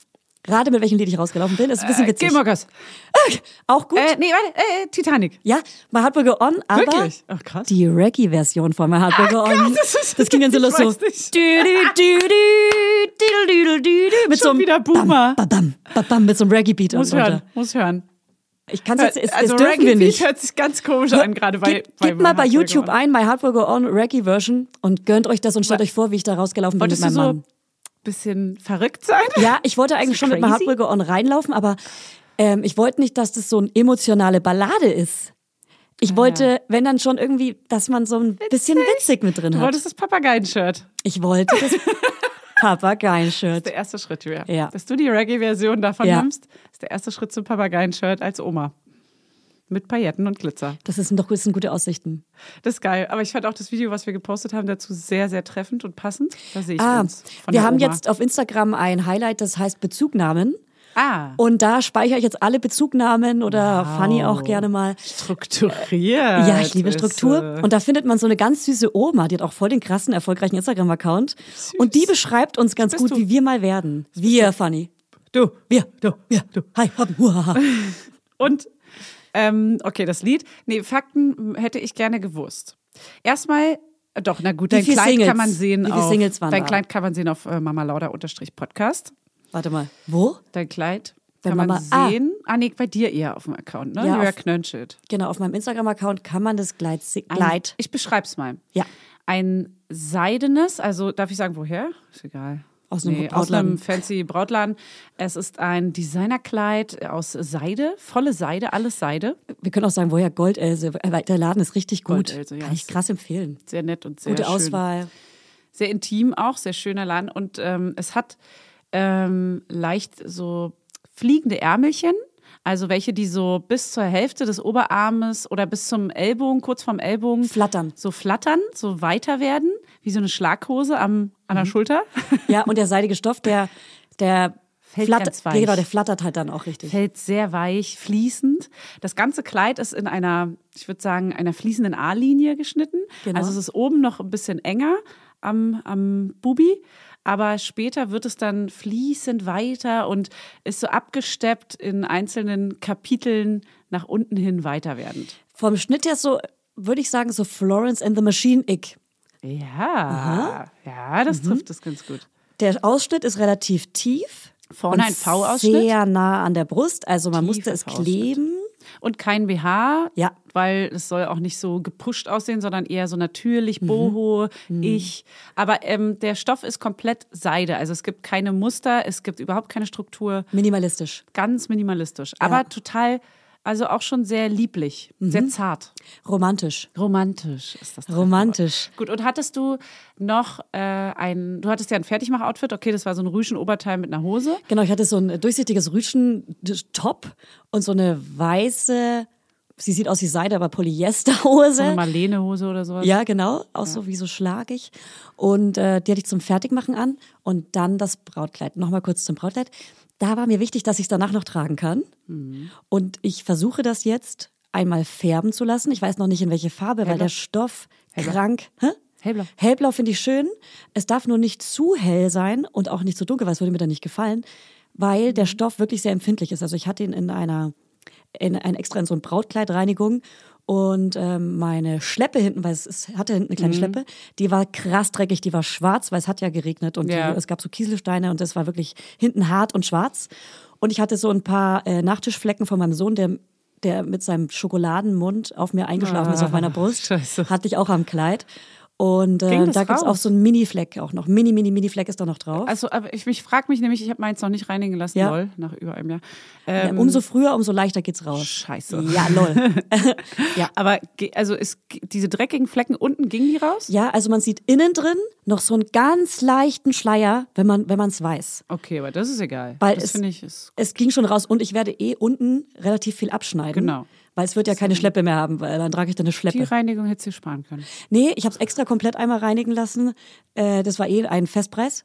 Rate mit welchem Lied ich rausgelaufen bin, das ist ein bisschen Äh, witzig. Gilmore Girls. Auch gut. Äh, nee, warte, äh, Titanic. Ja, My Heart Will Go On, aber Wirklich? Ach, krass. die Reggae-Version von My Heart Will Go On. das ist- das ging dann so los so. mit so einem wieder Boomer. Bam, bam, bam, bam, mit so einem Reggae-Beat Muss und hören, muss hören. Ich kann jetzt, es, also dürfen wir nicht. hört sich ganz komisch an, gerade bei, Gib, bei mal bei YouTube On. ein, My Heart Will Go On Reggae-Version und gönnt euch das und stellt euch vor, wie ich da rausgelaufen bin mit Wolltest meinem so Mann. Bisschen verrückt sein? Ja, ich wollte eigentlich schon mit crazy? Will Go On reinlaufen, aber ähm, ich wollte nicht, dass das so eine emotionale Ballade ist. Ich Ah, wollte, wenn dann schon irgendwie, dass man so ein bisschen witzig mit drin Du hat. wolltest das Papageien-Shirt. Ich wollte das Papageien-Shirt. Der erste Schritt, Julia. Ja. Dass du die Reggae-Version davon Ja. nimmst, ist der erste Schritt zum Papageien-Shirt als Oma. Mit Pailletten und Glitzer. Das sind doch das sind gute Aussichten. Das ist geil. Aber ich fand auch das Video, was wir gepostet haben, dazu sehr, sehr treffend und passend. Da sehe ich Ah, uns. Wir haben Oma. jetzt auf Instagram ein Highlight, das heißt Bezugnahmen. Ah. Und da speichere ich jetzt alle Bezugnahmen oder Fanny auch gerne mal. Strukturiert. Ja, ich liebe ist, Struktur. äh, Und da findet man so eine ganz süße Oma, die hat auch voll den krassen, erfolgreichen Instagram-Account. Und die beschreibt uns ganz gut, du. wie wir mal werden. Wir, Fanny. Du, wir, du, wir, du. Hi, hopp, huhaha. Und, ähm, okay, das Lied. Nee, Fakten hätte ich gerne gewusst. Erstmal, doch, na gut, dein Kleid Singles? kann man sehen Wie viel auf, Singles waren dein da? Kleid kann man sehen auf äh, Mama Lauda Podcast. Warte mal. Wo? Dein Kleid kann man Mama- ah. sehen. Ah. nee, bei dir eher auf dem Account, ne? Ja, Julia Knönschild. Genau, auf meinem Instagram-Account kann man das Ein- Gleit. Ich beschreib's mal. Ja. Ein seidenes, also darf ich sagen, woher? Ist egal. Aus einem nee, aus einem fancy Brautladen. Es ist ein Designerkleid aus Seide, volle Seide, alles Seide. Wir können auch sagen, woher Goldelse. äh, Der Laden ist richtig gut. Goldelse, ja. Kann ich krass empfehlen. Sehr nett und sehr Gute schön. Auswahl. Sehr intim auch, sehr schöner Laden. Und ähm, es hat ähm, leicht so fliegende Ärmelchen. Also welche, die so bis zur Hälfte des Oberarmes oder bis zum Ellbogen, kurz vorm Ellbogen, Flattern. so flattern, so weiter werden, wie so eine Schlaghose am, an Mhm. der Schulter. Ja, und der seidige Stoff, der, der Fällt flattert, ganz weich. ja, genau, der flattert halt dann auch richtig. Fällt sehr weich, fließend. Das ganze Kleid ist in einer, ich würde sagen, einer fließenden A-Linie geschnitten. Genau. Also es ist oben noch ein bisschen enger am, am Bubi, aber später wird es dann fließend weiter und ist so abgesteppt in einzelnen Kapiteln nach unten hin weiter werdend. Vom Schnitt her so, würde ich sagen, so Florence and the Machine-Ick. Ja, ja, das Mhm. trifft es ganz gut. Der Ausschnitt ist relativ tief. Vorne und ein V-Ausschnitt. Sehr nah an der Brust. Also man musste Tiefer es kleben. Und kein BH, Ja. weil es soll auch nicht so gepusht aussehen, sondern eher so natürlich, Mhm. boho, ich. Aber ähm, der Stoff ist komplett Seide. Also es gibt keine Muster, es gibt überhaupt keine Struktur. Minimalistisch. Ganz minimalistisch. Aber Ja. total, also auch schon sehr lieblich, Mhm. sehr zart. Romantisch. Romantisch ist das. Romantisch. Gut, und hattest du noch äh, ein, du hattest ja ein Fertigmach-Outfit, okay, das war so ein Rüschen-Oberteil mit einer Hose. Genau, ich hatte so ein durchsichtiges Rüschen-Top und so eine weiße, sie sieht aus wie Seide, aber So eine Polyesterhose. Marlene-Hose oder sowas. Ja, genau, auch so wie so schlagig. Und äh, die hatte ich zum Fertigmachen an und dann das Brautkleid. Nochmal kurz zum Brautkleid. Da war mir wichtig, dass ich es danach noch tragen kann. Mhm. Und ich versuche das jetzt einmal färben zu lassen. Ich weiß noch nicht in welche Farbe, weil Hellblau. der Stoff Hellblau. krank. Hä? Hellblau. Hellblau finde ich schön. Es darf nur nicht zu hell sein und auch nicht zu dunkel, weil es würde mir dann nicht gefallen, weil Mhm. der Stoff wirklich sehr empfindlich ist. Also ich hatte ihn in einer, in ein extra in so ein Brautkleidreinigung und ähm, meine Schleppe hinten, weil es, es hatte hinten eine Mhm. kleine Schleppe, die war krass dreckig, die war schwarz, weil es hat ja geregnet und Ja. die, es gab so Kieselsteine und es war wirklich hinten hart und schwarz. Und ich hatte so ein paar äh, Nachtischflecken von meinem Sohn, der der mit seinem Schokoladenmund auf mir eingeschlafen ist auf meiner Brust, Ah, Scheiße. hatte ich auch am Kleid. Und äh, da gibt's auch raus? so einen Mini-Fleck auch noch. Mini, mini, Mini-Fleck ist da noch drauf. Also, aber ich, ich frage mich nämlich, ich habe meins noch nicht reinigen lassen, Ja. lol, nach über einem Jahr. ja, Ähm, umso früher, umso leichter geht's raus. Scheiße. Ja, lol. ja. Aber also ist, diese dreckigen Flecken unten, gingen die raus? ja, also man sieht innen drin noch so einen ganz leichten Schleier, wenn man wenn man's weiß. Okay, aber das ist egal. Weil das es- finde ich ist. Es ging schon raus und ich werde eh unten relativ viel abschneiden. Genau. Weil es wird ja keine Schleppe mehr haben, weil dann trage ich dann eine Die Schleppe. Reinigung hättest du sparen können. Nee, ich habe es extra komplett einmal reinigen lassen. Äh, das war eh ein Festpreis.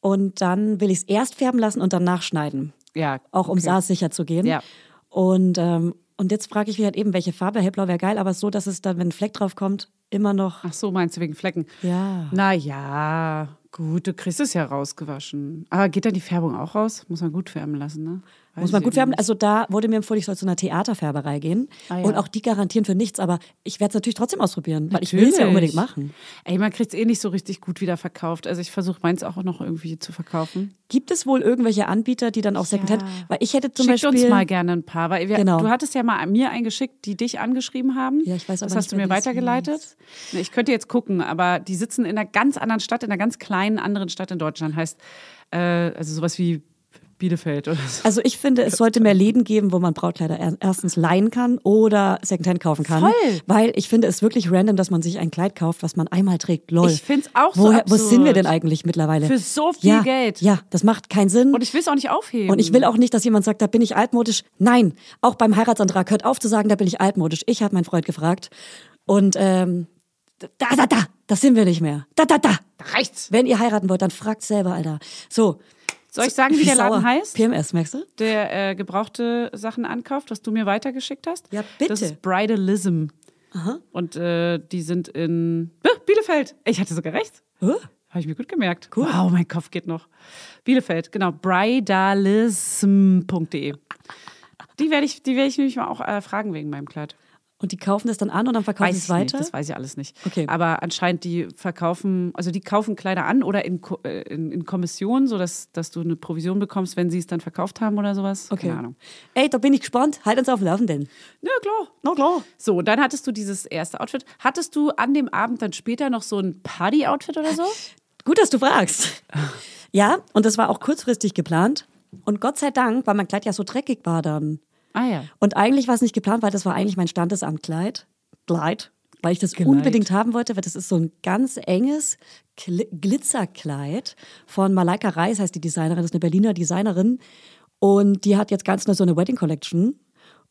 Und dann will ich es erst färben lassen und dann nachschneiden. Ja. Auch um okay. Saas sicher zu gehen. Ja. Und, ähm, und jetzt frage ich mich halt eben, welche Farbe. Hellblau wäre geil, aber so, dass es dann, wenn ein Fleck drauf kommt, immer noch. Ach so, meinst du wegen Flecken? Ja. Na ja, gut, du kriegst es ja rausgewaschen. Aber geht dann die Färbung auch raus? Muss man gut färben lassen, ne? Muss man gut färben. Also da wurde mir empfohlen, ich soll zu einer Theaterfärberei gehen. Ah, ja. Und auch die garantieren für nichts, aber ich werde es natürlich trotzdem ausprobieren, weil ich will es ja Natürlich. unbedingt machen. Ey, man kriegt es eh nicht so richtig gut wieder verkauft. Also ich versuche meins auch noch irgendwie zu verkaufen. Gibt es wohl irgendwelche Anbieter, die dann auch Secondhand? Weil ich hätte zum Schickt Beispiel. uns mal gerne ein paar, weil wir, Genau. du hattest ja mal mir eingeschickt, die dich angegeschrieben haben. Ja, ich weiß Das aber hast nicht, du mir weitergeleitet. Ich könnte jetzt gucken, aber die sitzen in einer ganz anderen Stadt, in einer ganz kleinen anderen Stadt in Deutschland. Heißt, äh, also sowas wie Bielefeld oder so. Also ich finde, es sollte mehr Läden geben, wo man Brautkleider er- erstens leihen kann oder Secondhand kaufen kann. Voll. Weil ich finde es wirklich random, dass man sich ein Kleid kauft, was man einmal trägt. Lol. Ich find's auch so Woher, Wo absurd. sind wir denn eigentlich mittlerweile? Für so viel ja, Geld. Ja, das macht keinen Sinn. Und ich will es auch nicht aufheben. Und ich will auch nicht, dass jemand sagt, da bin ich altmodisch. Nein, auch beim Heiratsantrag hört auf zu sagen, da bin ich altmodisch. Ich habe meinen Freund gefragt. Und ähm, da, da, da, das sind wir nicht mehr. Da, da, da. Da reicht's. Wenn ihr heiraten wollt, dann fragt selber, Alter. So, Soll ich sagen, wie, der Laden heißt? PMS, merkst du? Der äh, gebrauchte Sachen ankauft, was du mir weitergeschickt hast? Ja, bitte. Das ist Bridalism. Und äh, die sind in Bielefeld. Ich hatte sogar recht. Oh. Habe ich mir gut gemerkt. Cool. Wow, mein Kopf geht noch. Bielefeld, genau. Bridalism.de. Die werde ich, die werde ich nämlich mal auch äh, fragen wegen meinem Kleid. Und die kaufen das dann an und dann verkaufen sie es ich nicht, weiter? das weiß ich alles nicht. Okay. Aber anscheinend die verkaufen, also die kaufen Kleider an oder in, äh, in, in Kommission, sodass dass du eine Provision bekommst, wenn sie es dann verkauft haben oder sowas. Okay. Keine Ahnung. Ey, da bin ich gespannt. Halt uns auf dem Laufenden. Ja, klar. Na klar. So, dann hattest du dieses erste Outfit. Hattest du an dem Abend dann später noch so ein Party-Outfit oder so? Gut, dass du fragst. Ja, und das war auch kurzfristig geplant. Und Gott sei Dank, weil mein Kleid ja so dreckig war dann. Ah ja. Und eigentlich war es nicht geplant, weil das war eigentlich mein Standesamtkleid. Kleid. Weil ich das unbedingt haben wollte, weil das ist so ein ganz enges Gl Glitzerkleid von Malaika Reis, heißt die Designerin, das ist eine Berliner Designerin. Und die hat jetzt ganz neu so eine Wedding Collection.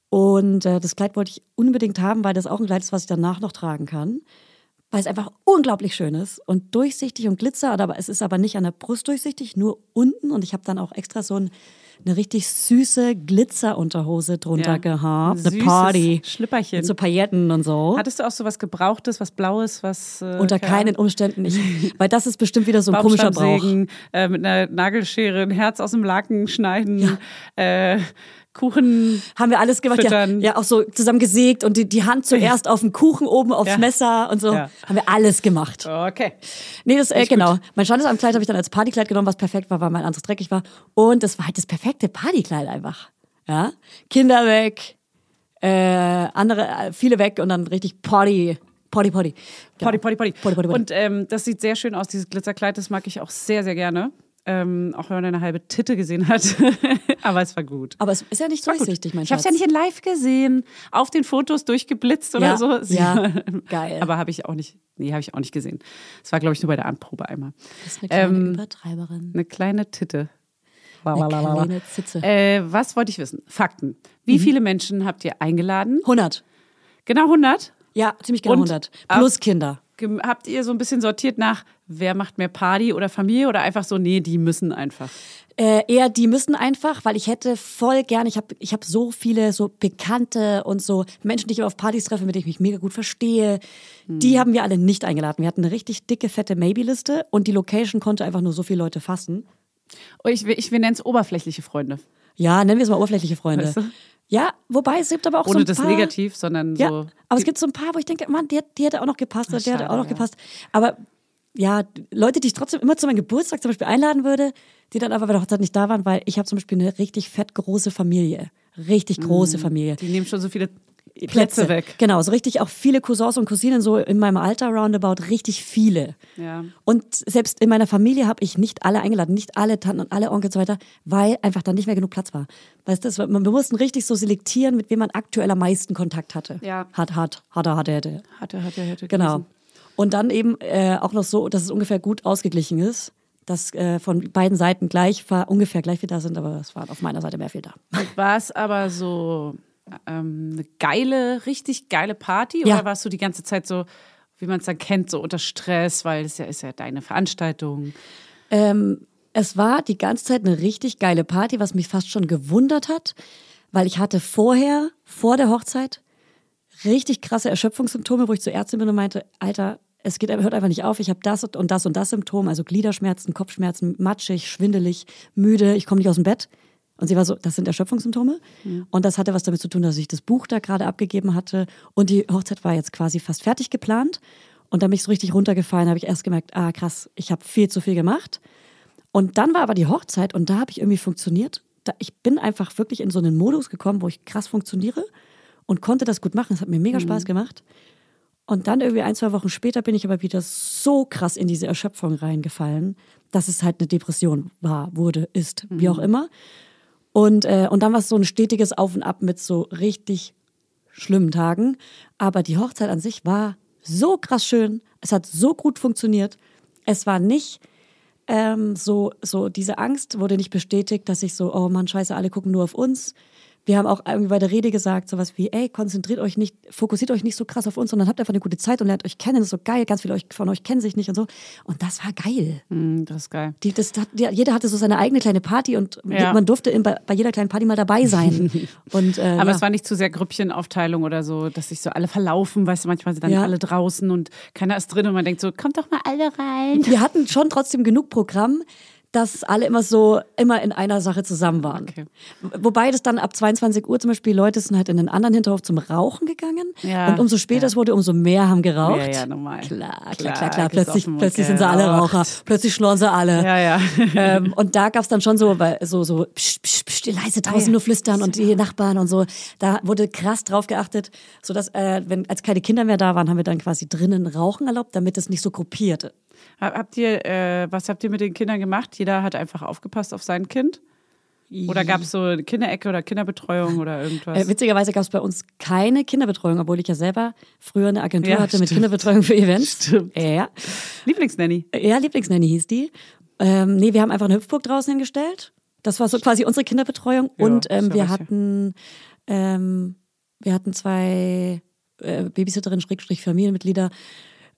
Und äh, das Kleid wollte ich unbedingt haben, weil das auch ein Kleid ist, was ich danach noch tragen kann. Weil es einfach unglaublich schön ist und durchsichtig und glitzert, aber es ist aber nicht an der Brust durchsichtig, nur unten. Und ich habe dann auch extra so ein, eine richtig süße Glitzerunterhose drunter Ja. gehabt. Eine Süßes Party. Schlipperchen. Mit so Pailletten und so. Hattest du auch so was Gebrauchtes, was Blaues, was. Äh, Unter keinen Umständen nicht. Weil das ist bestimmt wieder so ein komischer Brauch. Äh, mit einer Nagelschere ein Herz aus dem Laken schneiden, äh, Kuchen. Haben wir alles gemacht, ja, ja, auch so zusammen gesägt und die, die Hand zuerst auf dem Kuchen oben aufs Ja. Messer und so. Ja. Haben wir alles gemacht. Okay. Nee, das, äh, Echt gut. genau. Mein Standesamtkleid habe ich dann als Partykleid genommen, was perfekt war, weil mein anderes dreckig war. Und das war halt das perfekte Partykleid einfach. Ja. Kinder weg, äh, andere, äh, viele weg und dann richtig Party, Party, Party. Genau. Potty, potty, potty. Potty, potty, potty. Und ähm, das sieht sehr schön aus, dieses Glitzerkleid, das mag ich auch sehr, sehr gerne. Ähm, auch wenn man eine halbe Titte gesehen hat. Aber es war gut. Aber es ist ja nicht durchsichtig, mein Ich habe Schatz. es ja nicht in live gesehen. Auf den Fotos durchgeblitzt oder Ja, so. ja, geil. Aber habe ich auch nicht, nee, habe ich auch nicht gesehen. Es war, glaube ich, nur bei der Anprobe einmal. Das ist eine kleine Ähm, Übertreiberin. Eine kleine Titte. Eine kleine Zitze. Äh, was wollte ich wissen? Fakten. Mhm. Wie viele Menschen habt ihr eingeladen? 100. Genau 100? Ja, ziemlich genau Und 100. Plus Kinder. Habt ihr so ein bisschen sortiert nach, wer macht mehr Party oder Familie oder einfach so, nee, die müssen einfach? Äh, eher, die müssen einfach, weil ich hätte voll gern, ich habe ich hab so viele so Bekannte und so Menschen, die ich auf Partys treffe, mit denen ich mich mega gut verstehe. Die haben wir alle nicht eingeladen. Wir hatten eine richtig dicke, fette Maybe-Liste und die Location konnte einfach nur so viele Leute fassen. Oh, ich, ich, wir nennen es oberflächliche Freunde. Ja, nennen wir es mal oberflächliche Freunde. Weißt du? Ja, wobei es gibt aber auch so Ohne ein das paar... negativ, sondern Ja, so. aber es gibt so ein paar, wo ich denke, Mann, die, die hätte auch noch gepasst, oder der hätte auch noch ja. gepasst. Aber ja, Leute, die ich trotzdem immer zu meinem Geburtstag zum Beispiel einladen würde, die dann aber bei der Hochzeit nicht da waren, weil ich habe zum Beispiel eine richtig fett große Familie. Richtig große Familie. Die nehmen schon so viele Plätze, weg. Genau, so richtig auch viele Cousins und Cousinen, so in meinem Alter roundabout, richtig viele. Ja. Und selbst in meiner Familie habe ich nicht alle eingeladen, nicht alle Tanten und alle Onkel und so weiter, weil einfach dann nicht mehr genug Platz war. Weißt du, man- wir mussten richtig so selektieren, mit wem man aktuell am meisten Kontakt hatte. Ja. Hat, hat, hat hatte, hätte. Hatte, hatte, hätte. Genau. gewesen. Und dann eben äh, auch noch so, dass es ungefähr gut ausgeglichen ist, dass äh, von beiden Seiten gleich ungefähr gleich viel da sind, aber es war auf meiner Seite mehr viel da. War es aber so ähm, eine geile, richtig geile Party? Ja. Oder warst du die ganze Zeit so, wie man es dann kennt, so unter Stress, weil es ja ist ja deine Veranstaltung? Ähm, es war die ganze Zeit eine richtig geile Party, was mich fast schon gewundert hat, weil ich hatte vorher, vor der Hochzeit, richtig krasse Erschöpfungssymptome, wo ich zur Ärztin bin und meinte, Alter, es geht, hört einfach nicht auf, ich habe das und das und das Symptom, also Gliederschmerzen, Kopfschmerzen, matschig, schwindelig, müde, ich komme nicht aus dem Bett. Und sie war so, das sind Erschöpfungssymptome. Und das hatte was damit zu tun, dass ich das Buch da gerade abgegeben hatte. Und die Hochzeit war jetzt quasi fast fertig geplant. Und da bin ich so richtig runtergefallen, habe ich erst gemerkt, ah krass, ich habe viel zu viel gemacht. Und dann war aber die Hochzeit und da habe ich irgendwie funktioniert. Da, ich bin einfach wirklich in so einen Modus gekommen, wo ich krass funktioniere und konnte das gut machen. Es hat mir mega Spaß gemacht. Und dann irgendwie ein, zwei Wochen später bin ich aber wieder so krass in diese Erschöpfung reingefallen, dass es halt eine Depression war, wurde, ist, wie auch immer. Und, äh, und dann war es so ein stetiges Auf und Ab mit so richtig schlimmen Tagen. Aber die Hochzeit an sich war so krass schön. Es hat so gut funktioniert. Es war nicht ähm, so, so diese Angst wurde nicht bestätigt, dass ich so, oh Mann, scheiße, alle gucken nur auf uns. Wir haben auch irgendwie bei der Rede gesagt, sowas wie, ey, konzentriert euch nicht, fokussiert euch nicht so krass auf uns, sondern habt einfach eine gute Zeit und lernt euch kennen. Das ist so geil, ganz viele von euch kennen sich nicht und so. Und das war geil. Hm, das ist geil. Die, das, hat- die, jeder hatte so seine eigene kleine Party und Ja. man durfte in, bei, bei jeder kleinen Party mal dabei sein. und, äh, Aber ja. es war nicht zu sehr Grüppchenaufteilung oder so, dass sich so alle verlaufen, weißt du, manchmal sind dann Ja. alle draußen und keiner ist drin und man denkt so, kommt doch mal alle rein. wir hatten schon trotzdem genug Programm, dass alle immer so, immer in einer Sache zusammen waren. Okay. Wobei das dann ab 22 Uhr zum Beispiel Leute sind halt in den anderen Hinterhof zum Rauchen gegangen. Ja. Und umso später es wurde, umso mehr haben geraucht. Ja, ja, normal. Klar, klar, Klar, klar, klar. Plötzlich, plötzlich sind sie alle geraucht. Raucher. Plötzlich schnorren sie alle. Ja, ja. ähm, und da gab's dann schon so, so, so psch, psch, psch, leise draußen Ah, ja. nur flüstern und die Nachbarn und so. Da wurde krass drauf geachtet, so dass äh, wenn als keine Kinder mehr da waren, haben wir dann quasi drinnen Rauchen erlaubt, damit es nicht so gruppiert. Hab- Habt ihr, äh, was habt ihr mit den Kindern gemacht? Jeder hat einfach aufgepasst auf sein Kind? Oder gab es so eine Kinderecke oder Kinderbetreuung oder irgendwas? Äh, witzigerweise gab es bei uns keine Kinderbetreuung, obwohl ich ja selber früher eine Agentur Ja, hatte mit stimmt. Kinderbetreuung für Events. Stimmt. Ja, Lieblingsnanny. ja Lieblingsnanny hieß die. Ähm, nee, wir haben einfach eine Hüpfburg draußen hingestellt. Das war so quasi unsere Kinderbetreuung. Ja, und ähm, wir hatten ähm, wir hatten zwei äh, Babysitterinnen, Schrägstrich Familienmitglieder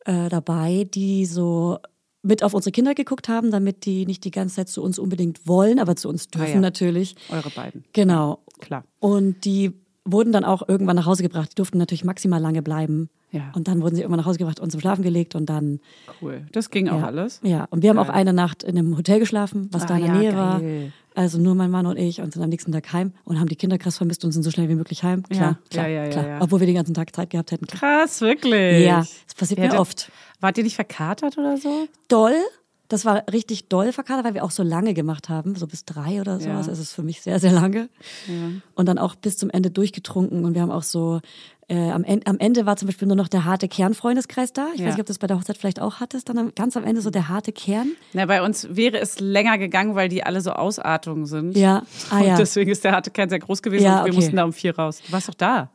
äh, dabei, die so mit auf unsere Kinder geguckt haben, damit die nicht die ganze Zeit zu uns unbedingt wollen, aber zu uns dürfen ja. natürlich. Eure beiden. Genau. Klar. Und die wurden dann auch irgendwann nach Hause gebracht. Die durften natürlich maximal lange bleiben. Ja. Und dann wurden sie irgendwann nach Hause gebracht und zum Schlafen gelegt und dann. Cool. Das ging auch ja. alles. Ja, und wir haben auch Geil. eine Nacht in einem Hotel geschlafen, was Ah, da in der ja, Nähe geil. war. Also nur mein Mann und ich und sind am nächsten Tag heim und haben die Kinder krass vermisst und sind so schnell wie möglich heim. Klar, klar, ja, ja, klar. Obwohl wir den ganzen Tag Zeit gehabt hätten. Krass, wirklich. Ja, das passiert mir oft. Wart ihr nicht verkatert oder so? Doll. Das war richtig doll verkatert, weil wir auch so lange gemacht haben, so bis drei oder Ja. sowas. Das ist für mich sehr, sehr lange. Und dann auch bis zum Ende durchgetrunken. Und wir haben auch so, äh, am, Ende, am Ende war zum Beispiel nur noch der harte Kernfreundeskreis da. Ich Ja. weiß nicht, ob du das bei der Hochzeit vielleicht auch hattest. Dann am, ganz am Ende so der harte Kern. Na, bei uns wäre es länger gegangen, weil die alle so Ausartungen sind. Ja, ah und ja. deswegen ist der harte Kern sehr groß gewesen Ja, und wir okay. mussten da um vier raus. Du warst doch da.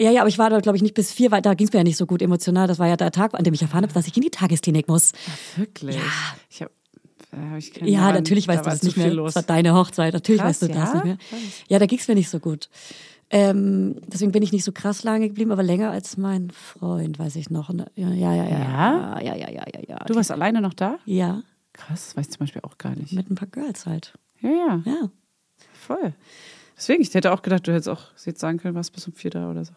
Ja, ja, aber ich war da, glaube ich, nicht bis vier, weil da ging es mir ja nicht so gut emotional. Das war ja der Tag, an dem ich erfahren habe, dass ich in die Tagesklinik muss. Wirklich? Ja. Ich hab, da keine Ja, Ahnung. natürlich Da weißt du war das nicht mehr. Los. Das war deine Hochzeit. Natürlich Krass, weißt du das ja? nicht mehr. Ja, da ging es mir nicht so gut. Ähm, deswegen bin ich nicht so krass lange geblieben, aber länger als mein Freund, weiß ich noch. Ne? Ja, ja, ja, ja. Ja? Ja, ja, ja, ja. Du warst alleine noch da? Ja, Krass, das weiß ich zum Beispiel auch gar nicht. mit ein paar Girls halt. Ja, ja, Ja. voll. Deswegen, ich hätte auch gedacht, du hättest auch jetzt sagen können, was bis um vier da oder so.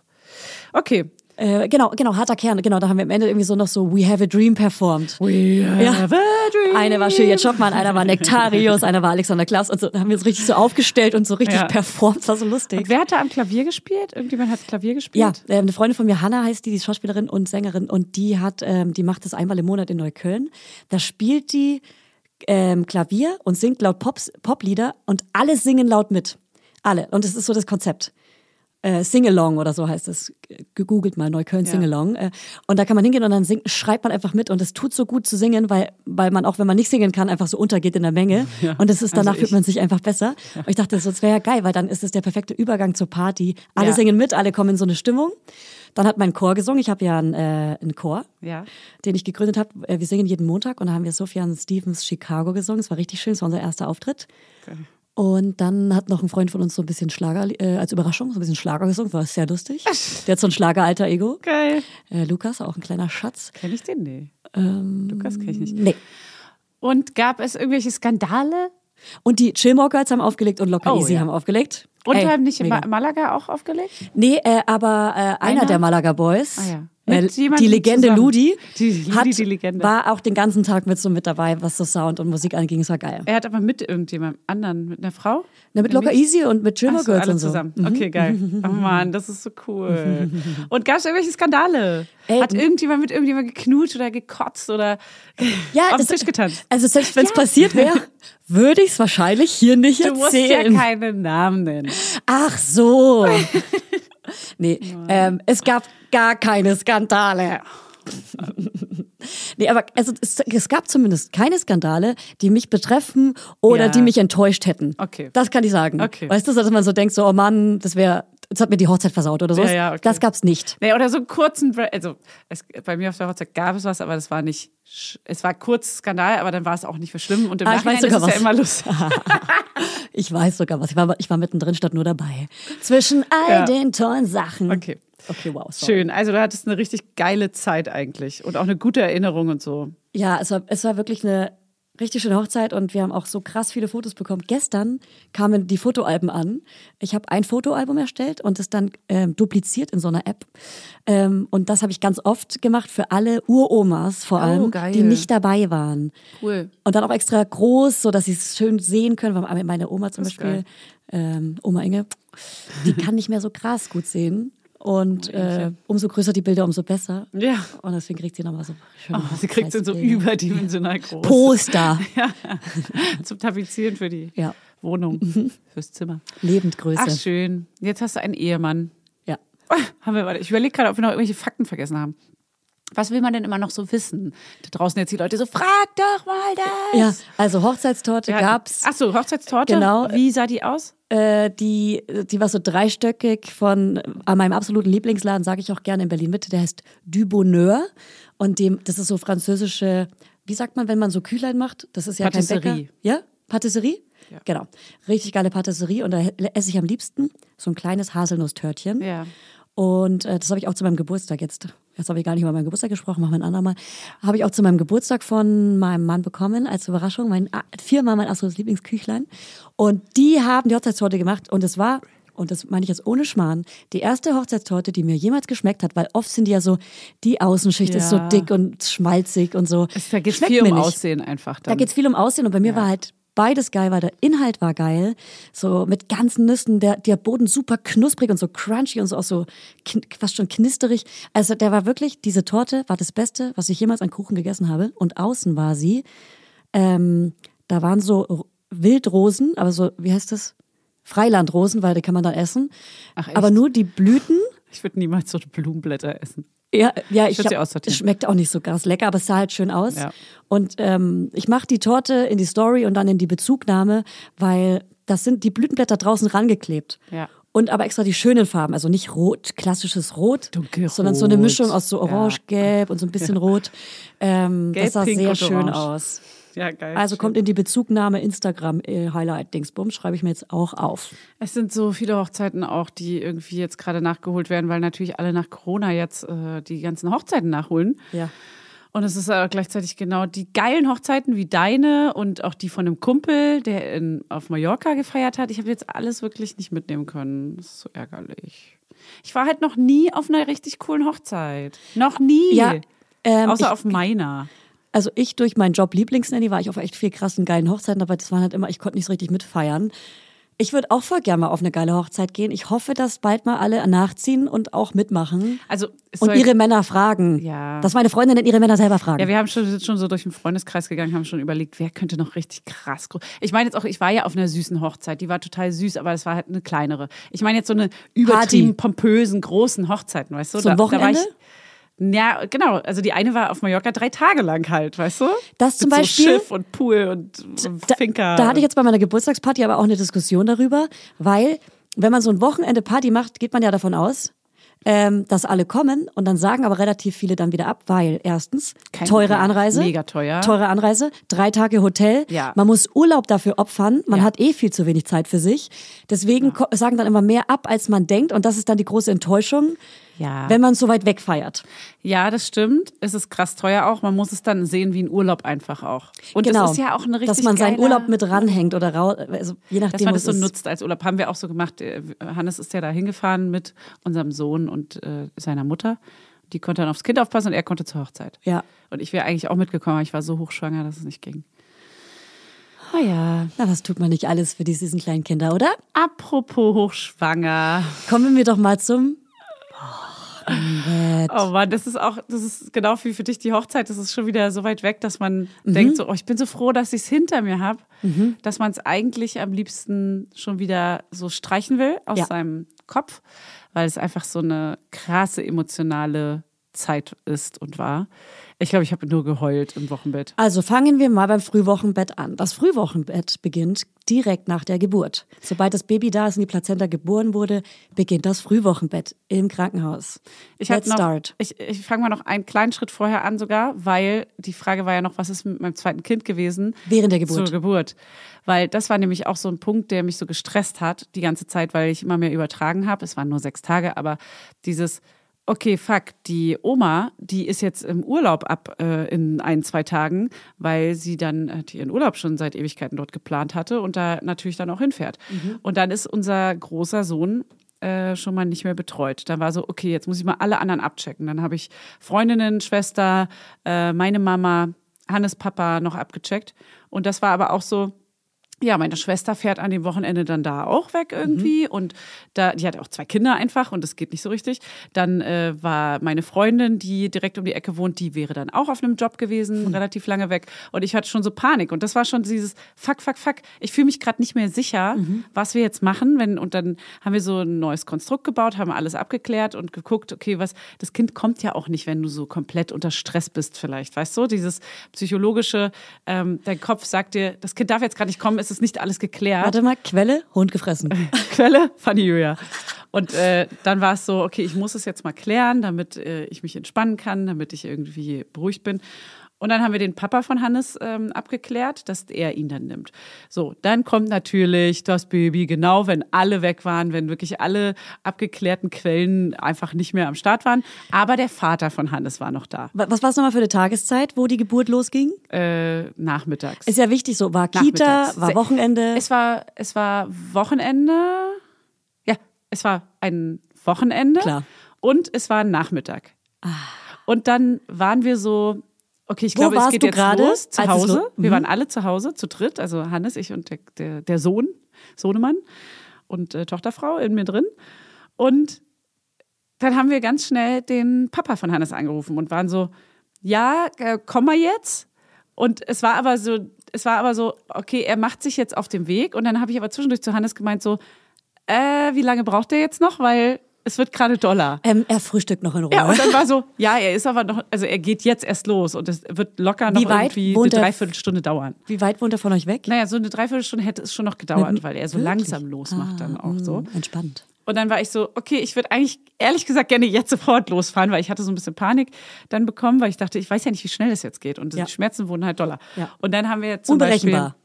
Okay. Äh, genau, genau, harter Kern. Genau, da haben wir am Ende irgendwie so noch so We Have a Dream performt. We Ja. have a dream. Eine war Juliette Schoppmann, einer war Nektarius, einer war Alexander Klaas und so da haben wir uns richtig so aufgestellt und so richtig Ja. performt. Das war so lustig. Und wer hat da am Klavier gespielt? Irgendjemand hat Klavier Ja, gespielt? äh, eine Freundin von mir, Hanna heißt die, die ist Schauspielerin und Sängerin und die hat, ähm, die macht das einmal im Monat in Neukölln. Da spielt die ähm, Klavier und singt laut Pops, Poplieder und alle singen laut mit. Alle. Und das ist so das Konzept. Äh, Sing-Along oder so heißt es. Gegoogelt mal, Neukölln Ja. Sing-Along. Äh, und da kann man hingehen und dann singt, schreibt man einfach mit. Und es tut so gut zu singen, weil, weil man auch, wenn man nicht singen kann, einfach so untergeht in der Menge. Ja, und das ist, danach also fühlt man sich einfach besser. Und ich dachte, das wäre ja geil, weil dann ist es der perfekte Übergang zur Party. Alle Ja. singen mit, alle kommen in so eine Stimmung. Dann hat mein Chor gesungen. Ich habe ja einen, äh, einen Chor, Ja. den ich gegründet habe. Äh, Wir singen jeden Montag und da haben wir Sophian Stevens Chicago gesungen. Es war richtig schön, es war unser erster Auftritt. Und dann hat noch ein Freund von uns so ein bisschen Schlager, äh, als Überraschung, so ein bisschen Schlager gesungen, war sehr lustig. Der hat so ein Schlager-Alter-Ego. Geil. Äh, Lukas, auch ein kleiner Schatz. Kenn ich den? Nee. Ähm, Lukas kenn ich nicht. Nee. Und gab es irgendwelche Skandale? Und die Chillmore Girls haben aufgelegt und Locker Oh, Easy ja. haben aufgelegt. Und Ey, haben nicht in mega. Ma Malaga auch aufgelegt? Nee, äh, aber äh, einer, Einer? der Malaga Boys, Ah, ja. Äh, die Legende zusammen. Ludi, Die hat, die Legende. war auch den ganzen Tag mit so mit dabei, was so Sound und Musik anging. Es war geil. Er hat aber mit irgendjemandem anderen, mit einer Frau? Na, mit Locker? Easy und mit Chillmore Ach so, Girls alle und so. zusammen. Okay, geil. Oh Mann, das ist so cool. Und gab es irgendwelche Skandale? Ey, Hat irgendjemand mit irgendjemand geknutscht oder gekotzt oder Ja, auf den das- Tisch getanzt? Also selbst wenn es passiert wäre, würde ich es wahrscheinlich hier nicht Du musst ja erzählen. keine Namen nennen. Ach so. nee, ähm, es gab gar keine Skandale. nee, aber also, es, es gab zumindest keine Skandale, die mich betreffen oder Ja. die mich enttäuscht hätten. Okay. Das kann ich sagen. Okay. Weißt du, dass man so denkt, so, oh Mann, das wäre, jetzt hat mir die Hochzeit versaut oder so. Ja, ja, okay. Das gab's nicht. Nee, oder so einen kurzen, also es, bei mir auf der Hochzeit gab es was, aber das war nicht, es war kurz Skandal, aber dann war es auch nicht mehr schlimm und im Ah, ich Nachhinein ist es sogar ja was. immer lustig. Ich weiß sogar was. Ich war, ich war mittendrin, statt nur dabei. Zwischen all Ja. den tollen Sachen. Okay. Okay, wow. Sorry. Schön. Also du hattest eine richtig geile Zeit eigentlich und auch eine gute Erinnerung und so. Ja, es war, es war wirklich eine richtig schöne Hochzeit und wir haben auch so krass viele Fotos bekommen. Gestern kamen die Fotoalben an. Ich habe ein Fotoalbum erstellt und es dann ähm, dupliziert in so einer App. Ähm, und das habe ich ganz oft gemacht für alle Uromas vor Oh, allem, geil. die nicht dabei waren. Cool. Und dann auch extra groß, so dass sie es schön sehen können. Weil meine Oma zum Beispiel, ähm, Oma Inge, die kann nicht mehr so krass gut sehen. Und äh, umso größer die Bilder, umso besser. Ja. Und deswegen kriegt sie nochmal so schöne Oh, sie kriegt sie so überdimensional groß. Poster. Ja. Zum Tapezieren für die Ja. Wohnung, fürs Zimmer. Lebendgröße. Ach, schön. Jetzt hast du einen Ehemann. ja. Haben wir, ich überlege gerade, ob wir noch irgendwelche Fakten vergessen haben. Was will man denn immer noch so wissen? Da draußen jetzt die Leute so, frag doch mal das. ja, also Hochzeitstorte Ja, gab's. Ach so, Hochzeitstorte. Genau. Wie sah die aus? Äh, die, die war so dreistöckig von an meinem absoluten Lieblingsladen, sage ich auch gerne in Berlin Mitte, der heißt Du Bonheur. Und dem, das ist so französische, wie sagt man, wenn man so Kühlein macht? Das ist ja kein Patisserie. Bäcker. Ja? Patisserie? Ja. Genau. Richtig geile Patisserie. Und da esse ich am liebsten so ein kleines Haselnusstörtchen. Ja. Und äh, das habe ich auch zu meinem Geburtstag jetzt. Jetzt habe ich gar nicht über meinen Geburtstag gesprochen, machen wir ein andermal. Habe ich auch zu meinem Geburtstag von meinem Mann bekommen als Überraschung. Mein ah, viermal mein absolutes Lieblingsküchlein. Und die haben die Hochzeitstorte gemacht und es war und das meine ich jetzt ohne Schmarrn, die erste Hochzeitstorte, die mir jemals geschmeckt hat, weil oft sind die ja so, die Außenschicht ist so Ja. dick und schmalzig und so. Es, da geht Schmeckt viel um nicht. Aussehen einfach. Da Dann. geht's viel um Aussehen und bei mir war halt beides geil, weil der Inhalt war geil, so mit ganzen Nüssen, der, der Boden super knusprig und so crunchy und so auch so fast schon knisterig. Also der war wirklich, diese Torte war das Beste, was ich jemals an Kuchen gegessen habe und außen war sie, ähm, da waren so Wildrosen, aber so, wie heißt das? Freilandrosen, weil die kann man dann essen. Ach, aber nur die Blüten Ich würde niemals so Blumenblätter essen. Ja, ja, ich sie hab, aussortieren. es schmeckt auch nicht so krass lecker, aber es sah halt schön aus. Ja. Und ähm, ich mache die Torte in die Story und dann in die Bezugnahme, weil das sind die Blütenblätter draußen rangeklebt. Ja. Und aber extra die schönen Farben, also nicht rot, klassisches Rot, Dunkelrot. sondern so eine Mischung aus so orange, gelb und so ein bisschen rot. Ähm, Gelb, das sah pink sehr schön orange. aus. Ja, geil. Also kommt in die Bezugnahme Instagram äh, schreibe ich mir jetzt auch auf. Es sind so viele Hochzeiten auch, die irgendwie jetzt gerade nachgeholt werden, weil natürlich alle nach Corona jetzt äh, die ganzen Hochzeiten nachholen. Ja. Und es ist aber gleichzeitig genau die geilen Hochzeiten wie deine und auch die von einem Kumpel, der in, auf Mallorca gefeiert hat. Ich habe jetzt alles wirklich nicht mitnehmen können. Das ist so ärgerlich. Ich war halt noch nie auf einer richtig coolen Hochzeit. Noch nie. Ja, ähm, Außer ich- auf meiner. Also ich durch meinen Job Lieblingsnanny war ich auf echt viel krassen geilen Hochzeiten, aber das waren halt immer, ich konnte nicht so richtig mitfeiern. Ich würde auch voll gerne mal auf eine geile Hochzeit gehen. Ich hoffe, dass bald mal alle nachziehen und auch mitmachen. Also, Und ihre Männer fragen. Ja. Dass meine Freundinnen ihre Männer selber fragen. Ja, wir haben schon, sind schon so durch den Freundeskreis gegangen, haben schon überlegt, wer könnte noch richtig krass groß. Ich meine jetzt auch, ich war ja auf einer süßen Hochzeit, die war total süß, aber es war halt eine kleinere. Ich meine jetzt so eine übertrieben pompösen, großen Hochzeiten, weißt du? So Da- da war Wochenende? ich, ja, genau. Also die eine war auf Mallorca drei Tage lang halt, weißt du? Das zum Mit Beispiel- So Schiff und Pool und da, Finca. da hatte ich jetzt bei meiner Geburtstagsparty aber auch eine Diskussion darüber, weil wenn man so ein Wochenende Party macht, geht man ja davon aus, ähm, dass alle kommen und dann sagen aber relativ viele dann wieder ab, weil erstens Kein- teure ja, Anreise, mega teuer. teure Anreise, drei Tage Hotel, Ja. man muss Urlaub dafür opfern, man Ja. hat eh viel zu wenig Zeit für sich, deswegen ko- sagen dann immer mehr ab, als man denkt und das ist dann die große Enttäuschung, Ja. wenn man so weit weg feiert. Ja, das stimmt. Es ist krass teuer auch. Man muss es dann sehen wie ein Urlaub einfach auch. Und genau, das ist ja auch eine richtig dass man seinen Urlaub mit ranhängt oder rau, also je nachdem, dass man das so es nutzt als Urlaub. Haben wir auch so gemacht. Äh, Hannes ist ja da hingefahren mit unserem Sohn und äh, seiner Mutter. Die konnte dann aufs Kind aufpassen und er konnte zur Hochzeit. Ja. Und ich wäre eigentlich auch mitgekommen, aber ich war so hochschwanger, dass es nicht ging. Ah ja. Na, was tut man nicht alles für die süßen kleinen Kinder, oder? Apropos hochschwanger. Kommen wir doch mal zum Oh Mann, das ist auch, das ist genau wie für dich die Hochzeit. Das ist schon wieder so weit weg, dass man denkt so, oh, ich bin so froh, dass ich es hinter mir habe, dass man es eigentlich am liebsten schon wieder so streichen will aus Ja. seinem Kopf, weil es einfach so eine krasse emotionale Zeit ist und war. Ich glaube, ich habe nur geheult im Wochenbett. Also fangen wir mal beim Frühwochenbett an. Das Frühwochenbett beginnt direkt nach der Geburt. Sobald das Baby da ist und die Plazenta geboren wurde, beginnt das Frühwochenbett im Krankenhaus. Ich, Let's noch, start. ich, ich fange mal noch einen kleinen Schritt vorher an sogar, weil die Frage war ja noch, was ist mit meinem zweiten Kind gewesen? Während der Geburt. Zur Geburt. Weil das war nämlich auch so ein Punkt, der mich so gestresst hat die ganze Zeit, weil ich immer mehr übertragen habe. Es waren nur sechs Tage, aber dieses okay, fuck, die Oma, die ist jetzt im Urlaub ab äh, in ein, zwei Tagen, weil sie dann äh, die ihren Urlaub schon seit Ewigkeiten dort geplant hatte und da natürlich dann auch hinfährt. Und dann ist unser großer Sohn äh, schon mal nicht mehr betreut. Da war so, okay, jetzt muss ich mal alle anderen abchecken. Dann habe ich Freundinnen, Schwester, äh, meine Mama, Hannes Papa noch abgecheckt. Und das war aber auch so, ja, meine Schwester fährt an dem Wochenende dann da auch weg irgendwie und da, die hat auch zwei Kinder einfach und das geht nicht so richtig. Dann äh, war meine Freundin, die direkt um die Ecke wohnt, die wäre dann auch auf einem Job gewesen, relativ lange weg und ich hatte schon so Panik und das war schon dieses Fuck, fuck, fuck. Ich fühle mich gerade nicht mehr sicher, was wir jetzt machen, wenn und dann haben wir so ein neues Konstrukt gebaut, haben alles abgeklärt und geguckt, okay, was das Kind kommt ja auch nicht, wenn du so komplett unter Stress bist vielleicht, weißt du, dieses psychologische, ähm, dein Kopf sagt dir, das Kind darf jetzt gerade nicht kommen, es ist nicht alles geklärt. Warte mal, Quelle, Hund gefressen. Quelle, Fanny Julia. Und äh, dann war es so, okay, ich muss es jetzt mal klären, damit äh, ich mich entspannen kann, damit ich irgendwie beruhigt bin. Und dann haben wir den Papa von Hannes ähm, abgeklärt, dass er ihn dann nimmt. So, dann kommt natürlich das Baby, genau, wenn alle weg waren, wenn wirklich alle abgeklärten Quellen einfach nicht mehr am Start waren. Aber der Vater von Hannes war noch da, Wa- Was war es nochmal für eine Tageszeit, wo die Geburt losging? äh, nachmittags. Ist ja wichtig so. War Kita, war Wochenende. Es war, es war Wochenende. Ja, es war ein Wochenende. Klar. Und es war ein Nachmittag. Und dann waren wir so, okay, ich Wo glaube, es geht du jetzt gerade, los zu Hause. lo- Wir Mhm. waren alle zu Hause, zu dritt, also Hannes, ich und der, der, der Sohn, Sohnemann und äh, Tochterfrau in mir drin. Und dann haben wir ganz schnell den Papa von Hannes angerufen und waren so, ja, äh, komm mal jetzt. Und es war aber so, es war aber so, okay, er macht sich jetzt auf den Weg. Und dann habe ich aber zwischendurch zu Hannes gemeint so, äh, wie lange braucht der jetzt noch? Weil es wird gerade doller. ähm, er frühstückt noch in Ruhe. Ja, und dann war so, ja, er ist aber noch, also er geht jetzt erst los und es wird locker noch irgendwie eine er- Dreiviertelstunde dauern. Wie weit wohnt er von euch weg? Naja, so eine Dreiviertelstunde hätte es schon noch gedauert, Mit- weil er so Wirklich? langsam losmacht dann Ah, auch so. mm, Entspannt. Und dann war ich so, okay, ich würde eigentlich ehrlich gesagt gerne jetzt sofort losfahren, weil ich hatte so ein bisschen Panik dann bekommen, weil ich dachte, ich weiß ja nicht, wie schnell das jetzt geht. Und Ja. die Schmerzen wurden halt doller. Ja. Und dann haben wir zum Unberechenbar. Beispiel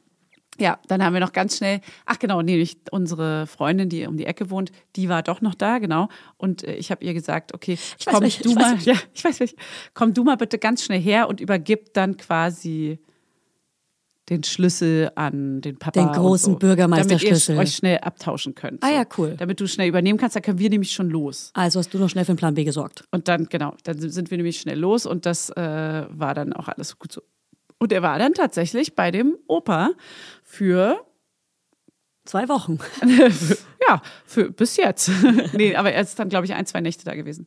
ja, dann haben wir noch ganz schnell, ach genau, nämlich unsere Freundin, die um die Ecke wohnt, die war doch noch da, genau. Und äh, ich habe ihr gesagt, okay, Ich komm welche, du ich weiß mal, ja, ich weiß welche. komm du mal bitte ganz schnell her und übergib dann quasi den Schlüssel an den Papa. Den großen so, Bürgermeisterschlüssel. Damit ihr euch schnell abtauschen könnt. Ah so. ja, cool. Damit du schnell übernehmen kannst, dann können wir nämlich schon los. Also hast du noch schnell für den Plan B gesorgt. Und dann, genau, dann sind wir nämlich schnell los und das äh, war dann auch alles gut so. Und er war dann tatsächlich bei dem Opa für Zwei Wochen. ja, für bis jetzt. nee, aber er ist dann, glaube ich, ein, zwei Nächte da gewesen.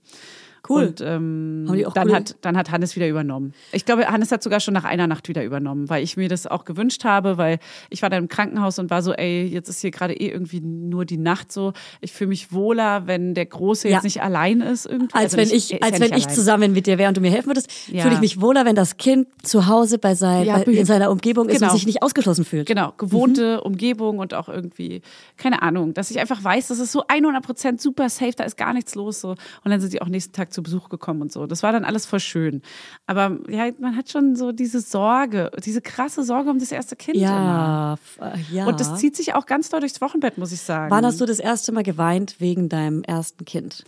Cool. Und ähm, dann, cool- hat, dann hat Hannes wieder übernommen. Ich glaube, Hannes hat sogar schon nach einer Nacht wieder übernommen, weil ich mir das auch gewünscht habe, weil ich war dann im Krankenhaus und war so, ey, jetzt ist hier gerade eh irgendwie nur die Nacht so. Ich fühle mich wohler, wenn der Große Ja. jetzt nicht allein ist irgendwie. Als Also wenn nicht- ich, ist als ja wenn ich allein. zusammen mit dir wäre und du mir helfen würdest, Ja. fühle ich mich wohler, wenn das Kind zu Hause bei sein, bei, in seiner Umgebung ist genau. und sich nicht ausgeschlossen fühlt. Genau, gewohnte Umgebung und auch irgendwie, keine Ahnung, dass ich einfach weiß, das ist so 100 Prozent super safe, da ist gar nichts los so. Und dann sind sie auch nächsten Tag zu Besuch gekommen und so. Das war dann alles voll schön. Aber ja, man hat schon so diese Sorge, diese krasse Sorge um das erste Kind immer. Ja, f- äh, ja. Und das zieht sich auch ganz doll durchs Wochenbett, muss ich sagen. Wann hast du das erste Mal geweint wegen deinem ersten Kind?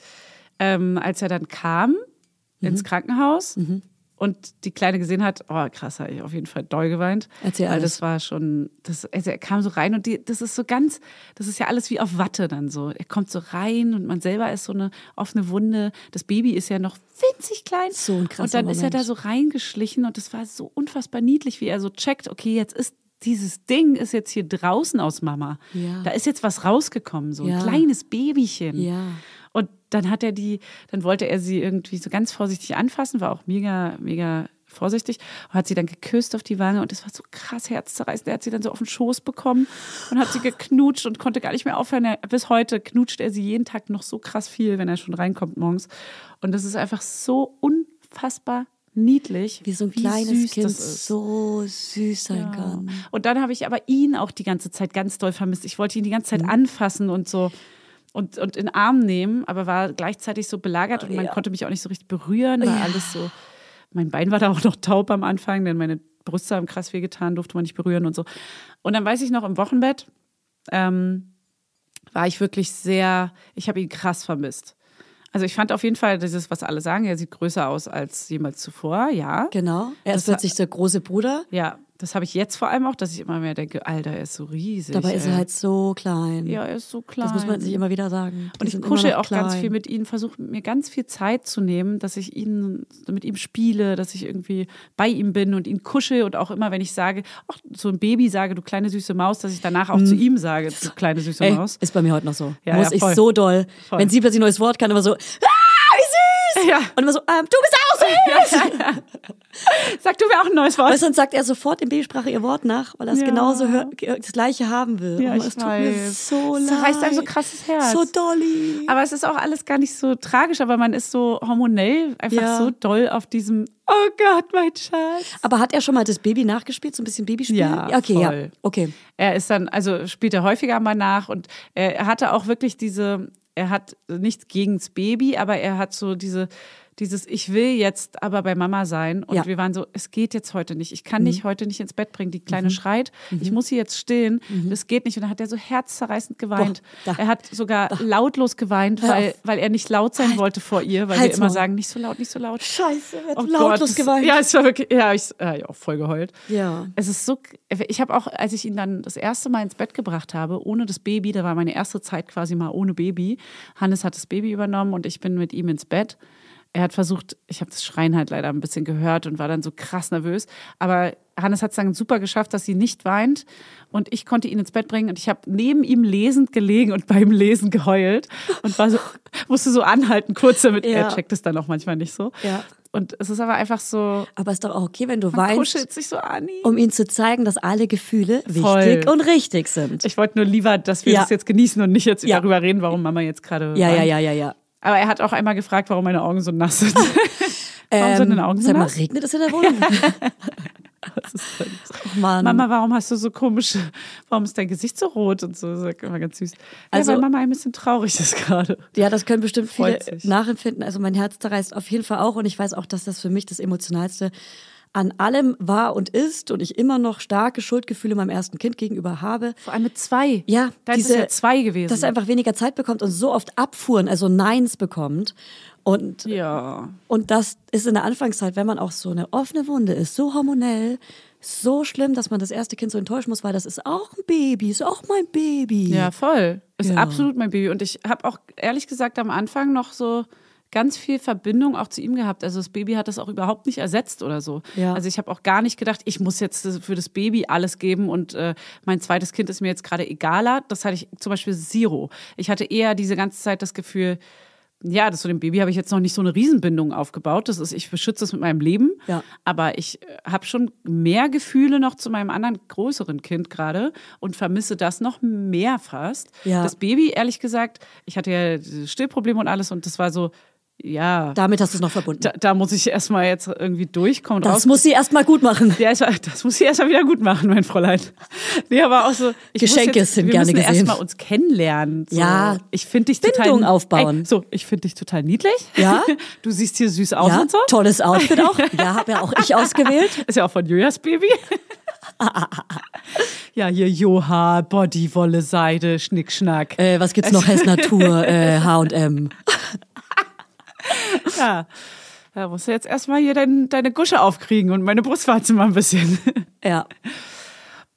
ähm, als er dann kam Mhm. ins Krankenhaus und die Kleine gesehen hat, oh krass, habe ich auf jeden Fall doll geweint. Erzähl Weil alles. das war schon, das, also er kam so rein und die, das ist so ganz, das ist ja alles wie auf Watte dann so. Er kommt so rein und man selber ist so eine offene Wunde. Das Baby ist ja noch winzig klein. So ein krasser Und dann ist er Moment. da so reingeschlichen und das war so unfassbar niedlich, wie er so checkt, okay, jetzt ist dieses Ding ist jetzt hier draußen aus Mama. Ja. Da ist jetzt was rausgekommen, so ein Ja. kleines Babychen. Ja. Dann hat er die, dann wollte er sie irgendwie so ganz vorsichtig anfassen, war auch mega, mega vorsichtig und hat sie dann geküsst auf die Wange und das war so krass herzzerreißend. Er hat sie dann so auf den Schoß bekommen und hat sie geknutscht und konnte gar nicht mehr aufhören. Er, bis heute knutscht er sie jeden Tag noch so krass viel, wenn er schon reinkommt morgens. Und das ist einfach so unfassbar niedlich. Wie so ein kleines süß Kind so süß sein kann. Und dann habe ich aber ihn auch die ganze Zeit ganz doll vermisst. Ich wollte ihn die ganze Mhm. Zeit anfassen und so und, und in Arm nehmen, aber war gleichzeitig so belagert und man Ja. konnte mich auch nicht so richtig berühren, war Ja. alles so. Mein Bein war da auch noch taub am Anfang, denn meine Brüste haben krass wehgetan, durfte man nicht berühren und so. Und dann weiß ich noch im Wochenbett, ähm, war ich wirklich sehr, ich habe ihn krass vermisst. Also ich fand auf jeden Fall dieses, was alle sagen, er sieht größer aus als jemals zuvor, ja. Genau. Er ist plötzlich der große Bruder. Ja, das habe ich jetzt vor allem auch, dass ich immer mehr denke, Alter, er ist so riesig. Dabei ist er ey. halt so klein. Ja, er ist so klein. Das muss man sich immer wieder sagen. Die und ich kuschel noch auch ganz klein. viel mit ihm, versuche mir ganz viel Zeit zu nehmen, dass ich ihn mit ihm spiele, dass ich irgendwie bei ihm bin und ihn kuschel und auch immer, wenn ich sage, ach, so ein Baby sage, du kleine süße Maus, dass ich danach auch zu ihm sage, du kleine süße Ey, Maus. ist bei mir heute noch so. Ja, Muss ja, ich so doll. Voll. Wenn sie plötzlich ein neues Wort kann, immer so, ah, süß! Ja. Und immer so, ähm, du bist auch süß! Sag du mir auch ein neues Wort. Weißt dann sagt er sofort in Babysprache ihr Wort nach, weil er es Ja. genauso das Gleiche haben will. Ja, Und es tut weiß. mir so leid. zerreißt einem so krasses Herz. So dolly. Aber es ist auch alles gar nicht so tragisch, aber man ist so hormonell einfach Ja. so doll auf diesem, oh Gott, mein Schatz. Aber hat er schon mal das Baby nachgespielt, so ein bisschen Babyspiel? Ja, okay, voll. ja. Okay. Er ist dann, also spielt er häufiger mal nach und er hatte auch wirklich diese, er hat nichts gegens Baby, aber er hat so diese, dieses, ich will jetzt aber bei Mama sein. Und Ja. Mhm. wir waren so, es geht jetzt heute nicht. Ich kann dich heute nicht ins Bett bringen. Die Kleine schreit, ich muss sie jetzt stillen. Das geht nicht. Und dann hat er so herzzerreißend geweint. Da. er hat sogar lautlos geweint, weil, weil er nicht laut sein wollte vor ihr, weil wir Halt's immer Maul. sagen, nicht so laut, nicht so laut. Scheiße, er hat Oh lautlos Gott, geweint. Ja, es war wirklich, ja, ich ja, ja, auch voll geheult. Ja. Es ist so, ich habe auch, als ich ihn dann das erste Mal ins Bett gebracht habe, ohne das Baby, da war meine erste Zeit quasi mal ohne Baby. Hannes hat das Baby übernommen und ich bin mit ihm ins Bett. Er hat versucht, ich habe das Schreien halt leider ein bisschen gehört und war dann so krass nervös. Aber Hannes hat es dann super geschafft, dass sie nicht weint. Und ich konnte ihn ins Bett bringen und ich habe neben ihm lesend gelegen und beim Lesen geheult und war so, musste so anhalten, kurz damit. Ja. Er checkt es dann auch manchmal nicht so. Ja. Und es ist aber einfach so, Aber ist doch auch okay, wenn du man weinst, kuschelt sich so an ihn. um ihm zu zeigen, dass alle Gefühle Voll. wichtig und richtig sind. Ich wollte nur lieber, dass wir Ja. das jetzt genießen und nicht jetzt Ja. darüber reden, warum Mama jetzt gerade. Ja, weint. ja, ja, ja, ja. Aber er hat auch einmal gefragt, warum meine Augen so nass sind. warum sind deine Augen so Ähm, Sag mal, nass? regnet es in der Wohnung? Ach Mann. Mama, warum hast du so komisch, warum ist dein Gesicht so rot und so? Sag immer ganz süß. Also- ja, weil Mama ein bisschen traurig ist gerade. Ja, das können bestimmt viele nachempfinden. Also mein Herz zerreißt auf jeden Fall auch und ich weiß auch, dass das für mich das Emotionalste an allem war und ist und ich immer noch starke Schuldgefühle meinem ersten Kind gegenüber habe. Vor allem mit zwei. Ja, da ist es ja zwei gewesen. Dass er einfach weniger Zeit bekommt und so oft Abfuhren, also Neins bekommt. Und, ja. und das ist in der Anfangszeit, wenn man auch so eine offene Wunde ist, so hormonell, so schlimm, dass man das erste Kind so enttäuschen muss, weil das ist auch ein Baby, ist auch mein Baby. Ja, voll. Ist Ja. absolut mein Baby. Und ich habe auch ehrlich gesagt am Anfang noch so ganz viel Verbindung auch zu ihm gehabt. Also das Baby hat das auch überhaupt nicht ersetzt oder so. Ja. Also ich habe auch gar nicht gedacht, ich muss jetzt für das Baby alles geben und äh, mein zweites Kind ist mir jetzt gerade egaler. Das hatte ich zum Beispiel Zero. Ich hatte eher diese ganze Zeit das Gefühl, ja, das zu dem Baby habe ich jetzt noch nicht so eine Riesenbindung aufgebaut. Das ist, ich beschütze es mit meinem Leben. Ja. Aber ich habe schon mehr Gefühle noch zu meinem anderen größeren Kind gerade und vermisse das noch mehr fast. Ja. Das Baby, ehrlich gesagt, ich hatte ja Stillprobleme und alles und das war so, ja, Damit hast du es noch verbunden. da, da muss ich erstmal jetzt irgendwie durchkommen. das raus. muss sie erstmal gut machen. Ja, das muss ich erstmal wieder gut machen, mein Fräulein. Nee, aber auch so. Ich Geschenke jetzt, sind wir gerne müssen gesehen. erstmal uns kennenlernen. So. Ja. Ich finde dich total. Bindung aufbauen. Ey, so, ich finde dich total niedlich. Ja. Du siehst hier süß aus Ja, und so. tolles Outfit auch. Ja, habe ja auch ich ausgewählt. Ist ja auch von Julias Baby. ja, hier Joha, Body, Wolle, Seide, Schnickschnack. Äh, was gibt's noch? Hess Natur, äh, H&M. Ja. Da musst du jetzt erstmal hier dein, deine Gusche aufkriegen und meine Brustwarze mal ein bisschen Ja.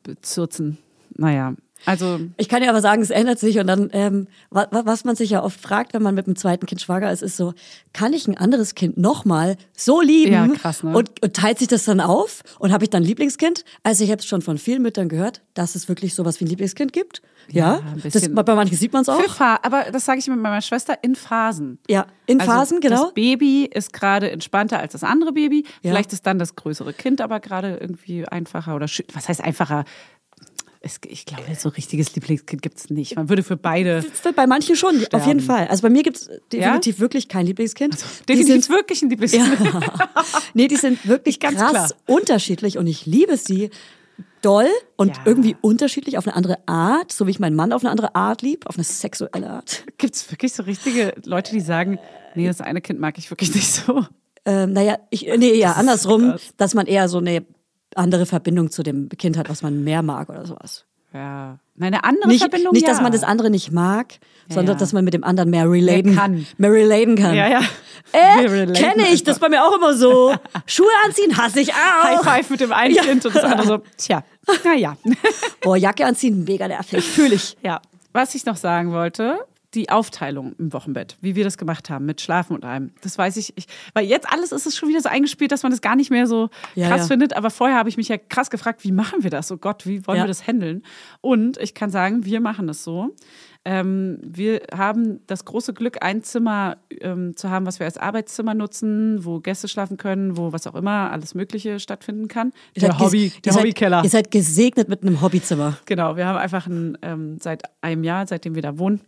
bezürzen. Naja, also Ich kann dir aber sagen, es ändert sich und dann, ähm, wa- wa- was man sich ja oft fragt, wenn man mit dem zweiten Kind schwanger ist, ist so, kann ich ein anderes Kind nochmal so lieben? Ja, krass, ne? und, und teilt sich das dann auf? Und habe ich dann ein Lieblingskind? Also ich habe es schon von vielen Müttern gehört, dass es wirklich sowas wie ein Lieblingskind gibt. Ja, Ja, ein das, bisschen. bei manchen sieht man es auch. Aber das sage ich mit meiner Schwester in Phasen. Ja, in Also Phasen, genau. Das Baby ist gerade entspannter als das andere Baby. Ja. Vielleicht ist dann das größere Kind aber gerade irgendwie einfacher oder was heißt einfacher? Es, ich glaube, so richtiges Lieblingskind gibt es nicht. Man würde für beide. Bei manchen schon, auf Sterben. jeden Fall. Also bei mir gibt es definitiv wirklich kein Lieblingskind. Die Definitiv sind, wirklich ein Lieblingskind. nee, die sind wirklich Ganz krass klar. unterschiedlich und ich liebe sie doll und Ja. irgendwie unterschiedlich auf eine andere Art, so wie ich meinen Mann auf eine andere Art lieb, auf eine sexuelle Art. Gibt es wirklich so richtige Leute, die sagen, nee, das eine Kind mag ich wirklich nicht so? Ähm, naja, ich, nee, ja, andersrum, dass man eher so eine andere Verbindung zu dem Kind hat, was man mehr mag oder sowas. Ja. Eine andere Nicht, Verbindung, nicht ja. dass man das andere nicht mag, sondern ja. dass man mit dem anderen mehr relaten kann. Mehr relaten kann. Ja, ja. Äh, kenne ich, das ist bei mir auch immer so. Schuhe anziehen hasse ich High auch. Five mit dem einen Kind und das andere so, tja, naja. Boah, Jacke anziehen, mega nervig, fühle ich. Ja, was ich noch sagen wollte, die Aufteilung im Wochenbett, wie wir das gemacht haben mit Schlafen und allem. Das weiß ich, ich weil jetzt alles ist es schon wieder so eingespielt, dass man das gar nicht mehr so Ja, krass ja. findet. Aber vorher habe ich mich ja krass gefragt, wie machen wir das? Oh Gott, wie wollen Ja. wir das handeln? Und ich kann sagen, wir machen das so. Ähm, wir haben das große Glück, ein Zimmer ähm, zu haben, was wir als Arbeitszimmer nutzen, wo Gäste schlafen können, wo was auch immer, alles Mögliche stattfinden kann. Ihr Der Hobby, der Hobbykeller. Ihr seid gesegnet mit einem Hobbyzimmer. Genau, wir haben einfach ein, ähm, seit einem Jahr, seitdem wir da wohnen,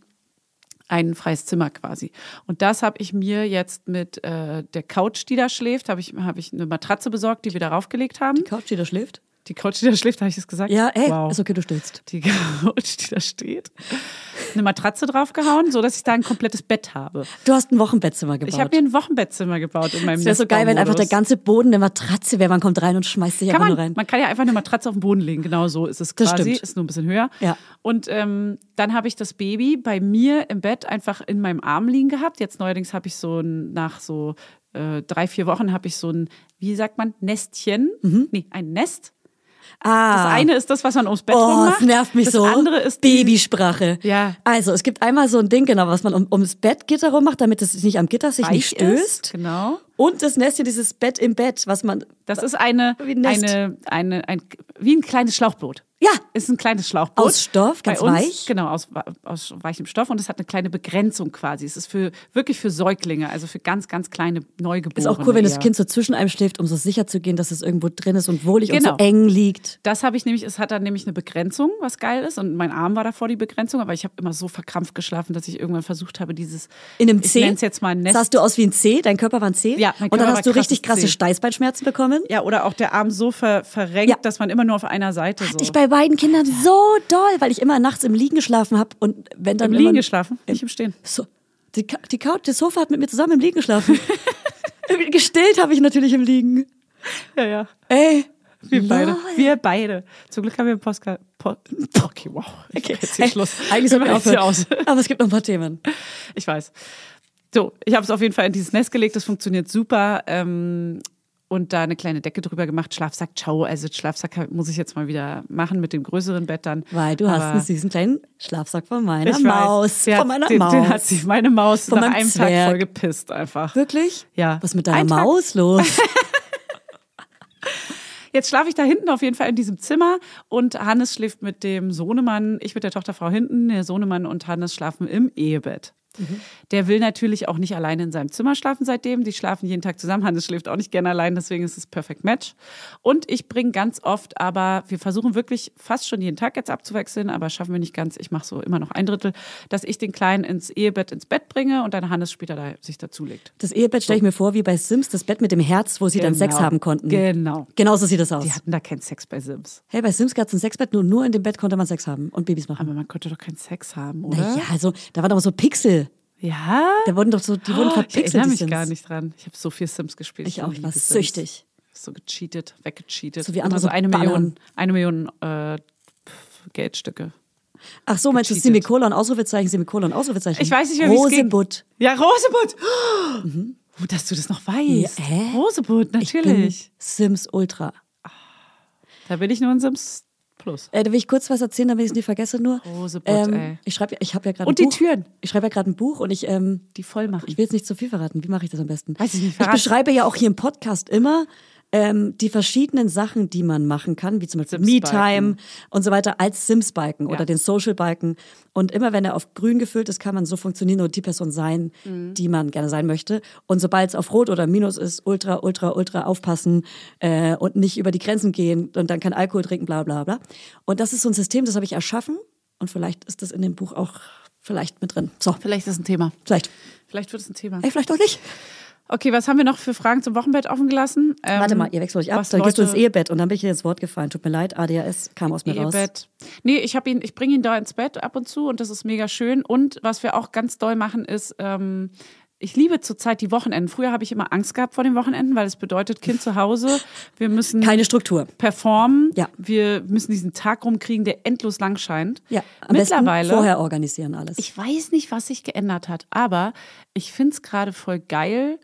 ein freies Zimmer quasi. Und das habe ich mir jetzt mit äh, der Couch, die da schläft, habe ich, hab ich eine Matratze besorgt, die wir darauf gelegt haben. Die Couch, die da schläft? Die Couch, die da schläft, habe ich das gesagt? Ja, ey, wow. ist okay, du stillst. Die Couch, die da steht. Eine Matratze draufgehauen, so dass ich da ein komplettes Bett habe. Du hast ein Wochenbettzimmer gebaut. Ich habe mir ein Wochenbettzimmer gebaut in meinem es wäre so geil, wenn einfach der ganze Boden eine Matratze wäre. Man kommt rein und schmeißt sich Kann einfach man, nur rein. man kann ja einfach eine Matratze auf den Boden legen, genau so ist es Das quasi, stimmt. ist nur ein bisschen höher. Ja. Und ähm, dann habe ich das Baby bei mir im Bett einfach in meinem Arm liegen gehabt. Jetzt neuerdings habe ich so ein, nach so äh, drei, vier Wochen habe ich so ein, wie sagt man, Nestchen, nee, ein Nest. Das ah. eine ist das, was man ums Bett Oh, macht. nervt mich das so. andere ist Babysprache. Ja. Also, es gibt einmal so ein Ding, genau, was man um, ums Bettgitter rum macht, damit es nicht am Gitter sich nicht weich ist. stößt. Genau. Und das Nestchen, dieses Bett im Bett, was man. Das ist eine, Wie ein Nest. eine, eine, ein, wie ein kleines Schlauchboot. Ja. Ist ein kleines Schlauchboot. Aus Stoff, ganz uns, weich. Genau, aus, aus weichem Stoff und es hat eine kleine Begrenzung quasi. Es ist für wirklich für Säuglinge, also für ganz, ganz kleine Neugeborene. Ist auch cool, wenn das eher. Kind so zwischen einem schläft, um so sicher zu gehen, dass es irgendwo drin ist und wohlig Genau. und so eng liegt. Das habe ich nämlich, es hat dann nämlich eine Begrenzung, was geil ist. Und mein Arm war davor die Begrenzung, aber ich habe immer so verkrampft geschlafen, dass ich irgendwann versucht habe, dieses In einem ich C. nenn's jetzt mal ein Nest. Sahst du aus wie ein C? Dein Körper war ein C? Ja, mein Und dann hast du richtig krasse C. Steißbeinschmerzen bekommen? ja, oder auch der Arm so ver, verrenkt, Ja. dass man immer nur auf einer Seite so. Hatte ich bei beiden Kindern so doll, weil ich immer nachts im Liegen geschlafen habe und wenn dann Im Liegen geschlafen, nicht im Stehen. So, die, die Couch, das Sofa hat mit mir zusammen im Liegen geschlafen. Gestillt habe ich natürlich im Liegen. Ja, ja. Ey, Wir beide. lol. Wir beide. Zum Glück haben wir einen Podcast. Po okay, wow. Okay, jetzt hier Ey, Schluss. Eigentlich sollten wir hier aufhören. aus. Aber es gibt noch ein paar Themen. Ich weiß. So, ich habe es auf jeden Fall in dieses Nest gelegt. Das funktioniert super. Ähm, und da eine kleine Decke drüber gemacht. Schlafsack, ciao. Also Schlafsack muss ich jetzt mal wieder machen mit dem größeren Bett dann. Weil du hast Aber einen süßen kleinen Schlafsack von meiner ich Maus. Weiß, von meiner den, Maus. Den hat sie, meine Maus, Von nach einem Tag Zwerg. voll gepisst einfach. Wirklich? Ja. Was ist mit deiner Ein Tag. Maus los? Jetzt schlafe ich da hinten auf jeden Fall in diesem Zimmer und Hannes schläft mit dem Sohnemann, ich mit der Tochterfrau hinten, der Sohnemann und Hannes schlafen im Ehebett. Der will natürlich auch nicht alleine in seinem Zimmer schlafen seitdem. Die schlafen jeden Tag zusammen. Hannes schläft auch nicht gerne allein, deswegen ist es Perfect Match. Und ich bringe ganz oft, aber wir versuchen wirklich fast schon jeden Tag jetzt abzuwechseln, aber schaffen wir nicht ganz. Ich mache so immer noch ein Drittel, dass ich den Kleinen ins Ehebett ins Bett bringe und dann Hannes später da sich dazulegt. Das Ehebett stelle ich mir vor wie bei Sims, das Bett mit dem Herz, wo sie dann Sex Genau. haben konnten. Genau. Genauso sieht das aus. Die hatten da keinen Sex bei Sims. Hey, bei Sims gab es ein Sexbett, nur, nur in dem Bett konnte man Sex haben und Babys machen. Aber man konnte doch keinen Sex haben, oder? Naja, also da waren aber so Pixel. Ja? Da wurden doch so, die wurden Oh, ich verpixelt. erinnere die mich gar nicht dran. Ich habe so viel Sims gespielt. Ich auch, ich war Sims. süchtig. So gecheatet, weggecheatet. So wie andere also so eine. Million, eine Million äh, Geldstücke. Ach so, meinst du. Semikolon, Ausrufezeichen, Semikolon, Ausrufezeichen? Ich weiß nicht mehr, wie es. Rosebud. Ja, Rosebud. Oh, dass du das noch weißt. Ja, Ich bin natürlich. Sims Ultra. Da bin ich nur in Sims Plus. Äh, da will ich kurz was erzählen, damit ich es nicht vergesse nur. Rosebud, ähm, ey. Ich schreibe, ich habe ja gerade Und ein die Buch. Türen. Ich schreibe ja gerade ein Buch und ich, ähm, Die voll machen. ich will jetzt nicht zu viel verraten. Wie mache ich das am besten? Weiß ich nicht, Ich verrat. beschreibe ja auch hier im Podcast immer, ähm, die verschiedenen Sachen, die man machen kann, wie zum Beispiel. Me-Time und so weiter, als Sims-Biken Ja. oder den Social-Biken. Und immer wenn er auf grün gefüllt ist, kann man so funktionieren und die Person sein, Mhm. die man gerne sein möchte. Und sobald es auf Rot oder Minus ist, ultra, ultra, ultra aufpassen äh, und nicht über die Grenzen gehen und dann kein Alkohol trinken, bla bla bla. Und das ist so ein System, das habe ich erschaffen. Und vielleicht ist das in dem Buch auch vielleicht mit drin. So, Vielleicht ist es ein Thema. vielleicht. Vielleicht wird es ein Thema. Ey, vielleicht auch nicht. Okay, was haben wir noch für Fragen zum Wochenbett offen gelassen? Ähm, Warte mal, ihr wechselt euch ab, dann gehst du ins Ehebett und dann bin ich dir ins Wort gefallen. Tut mir leid, ADHS kam aus mir raus. Ehebett. Nee, ich habe ihn, ich bringe ihn da ins Bett ab und zu und das ist mega schön. Und was wir auch ganz doll machen, ist, ähm, ich liebe zurzeit die Wochenenden. Früher habe ich immer Angst gehabt vor den Wochenenden, weil es bedeutet, Kind zu Hause, wir müssen Keine Struktur. performen, Ja. wir müssen diesen Tag rumkriegen, der endlos lang scheint. Ja, am Mittlerweile, besten vorher organisieren alles. ich weiß nicht, was sich geändert hat, aber ich finde es gerade voll geil.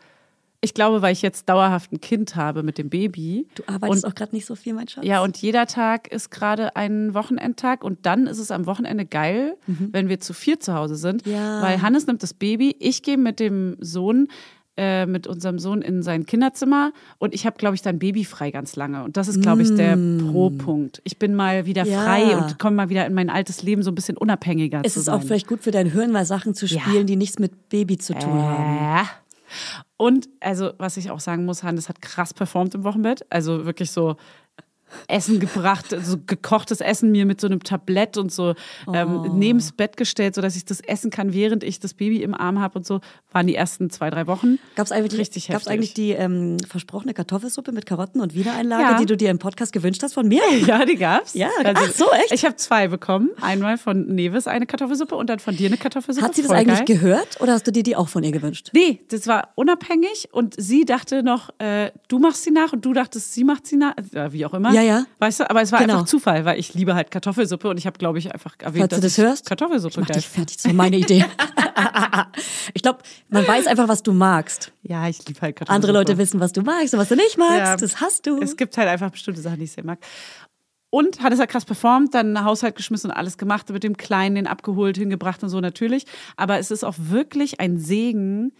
Ich glaube, weil ich jetzt dauerhaft ein Kind habe mit dem Baby. du arbeitest und auch gerade nicht so viel, mein Schatz. ja, und jeder Tag ist gerade ein Wochenendtag und dann ist es am Wochenende geil, wenn wir zu vier zu Hause sind, Mhm. Ja. weil Hannes nimmt das Baby, ich gehe mit dem Sohn, äh, mit unserem Sohn in sein Kinderzimmer und ich habe, glaube ich, dann babyfrei ganz lange und das ist, glaube ich, der Pro-Punkt. Ich bin mal wieder Mm. Ja. frei und komme mal wieder in mein altes Leben so ein bisschen unabhängiger Es zu ist sein. auch vielleicht gut für dein Hirn, mal Sachen zu spielen, die nichts mit Baby zu tun haben. Und also, was ich auch sagen muss, Hannes hat krass performt im Wochenbett. Also wirklich so Essen gebracht, so gekochtes Essen mir mit so einem Tablett und so ähm, Oh. neben's Bett gestellt, sodass ich das essen kann, während ich das Baby im Arm habe und so. Waren die ersten zwei, drei Wochen. Gab es eigentlich, gab's eigentlich die ähm, versprochene Kartoffelsuppe mit Karotten und Wiedereinlage, Ja. die du dir im Podcast gewünscht hast von mir? Ja, die gab's. Ja, ach so, echt? Ich habe zwei bekommen. Einmal von Neves eine Kartoffelsuppe und dann von dir eine Kartoffelsuppe. Hat sie das Voll eigentlich geil. gehört oder hast du dir die auch von ihr gewünscht? Nee, das war unabhängig und sie dachte noch, äh, du machst sie nach und du dachtest, sie macht sie nach, äh, wie auch immer. Ja, ja. Weißt du, aber es war Genau. einfach Zufall, weil ich liebe halt Kartoffelsuppe und ich habe, glaube ich, einfach erwähnt, Falls du das hörst, Kartoffelsuppe ich mach dich fertig. Das war meine Idee. ich glaube, man weiß einfach, was du magst. Ja, ich liebe halt Kartoffelsuppe. Andere Leute wissen, was du magst und was du nicht magst. Ja. Das hast du. Es gibt halt einfach bestimmte Sachen, die ich sehr mag. Und hat es halt krass performt, dann Haushalt geschmissen und alles gemacht, mit dem Kleinen den abgeholt, hingebracht und so natürlich. Aber es ist auch wirklich ein Segen,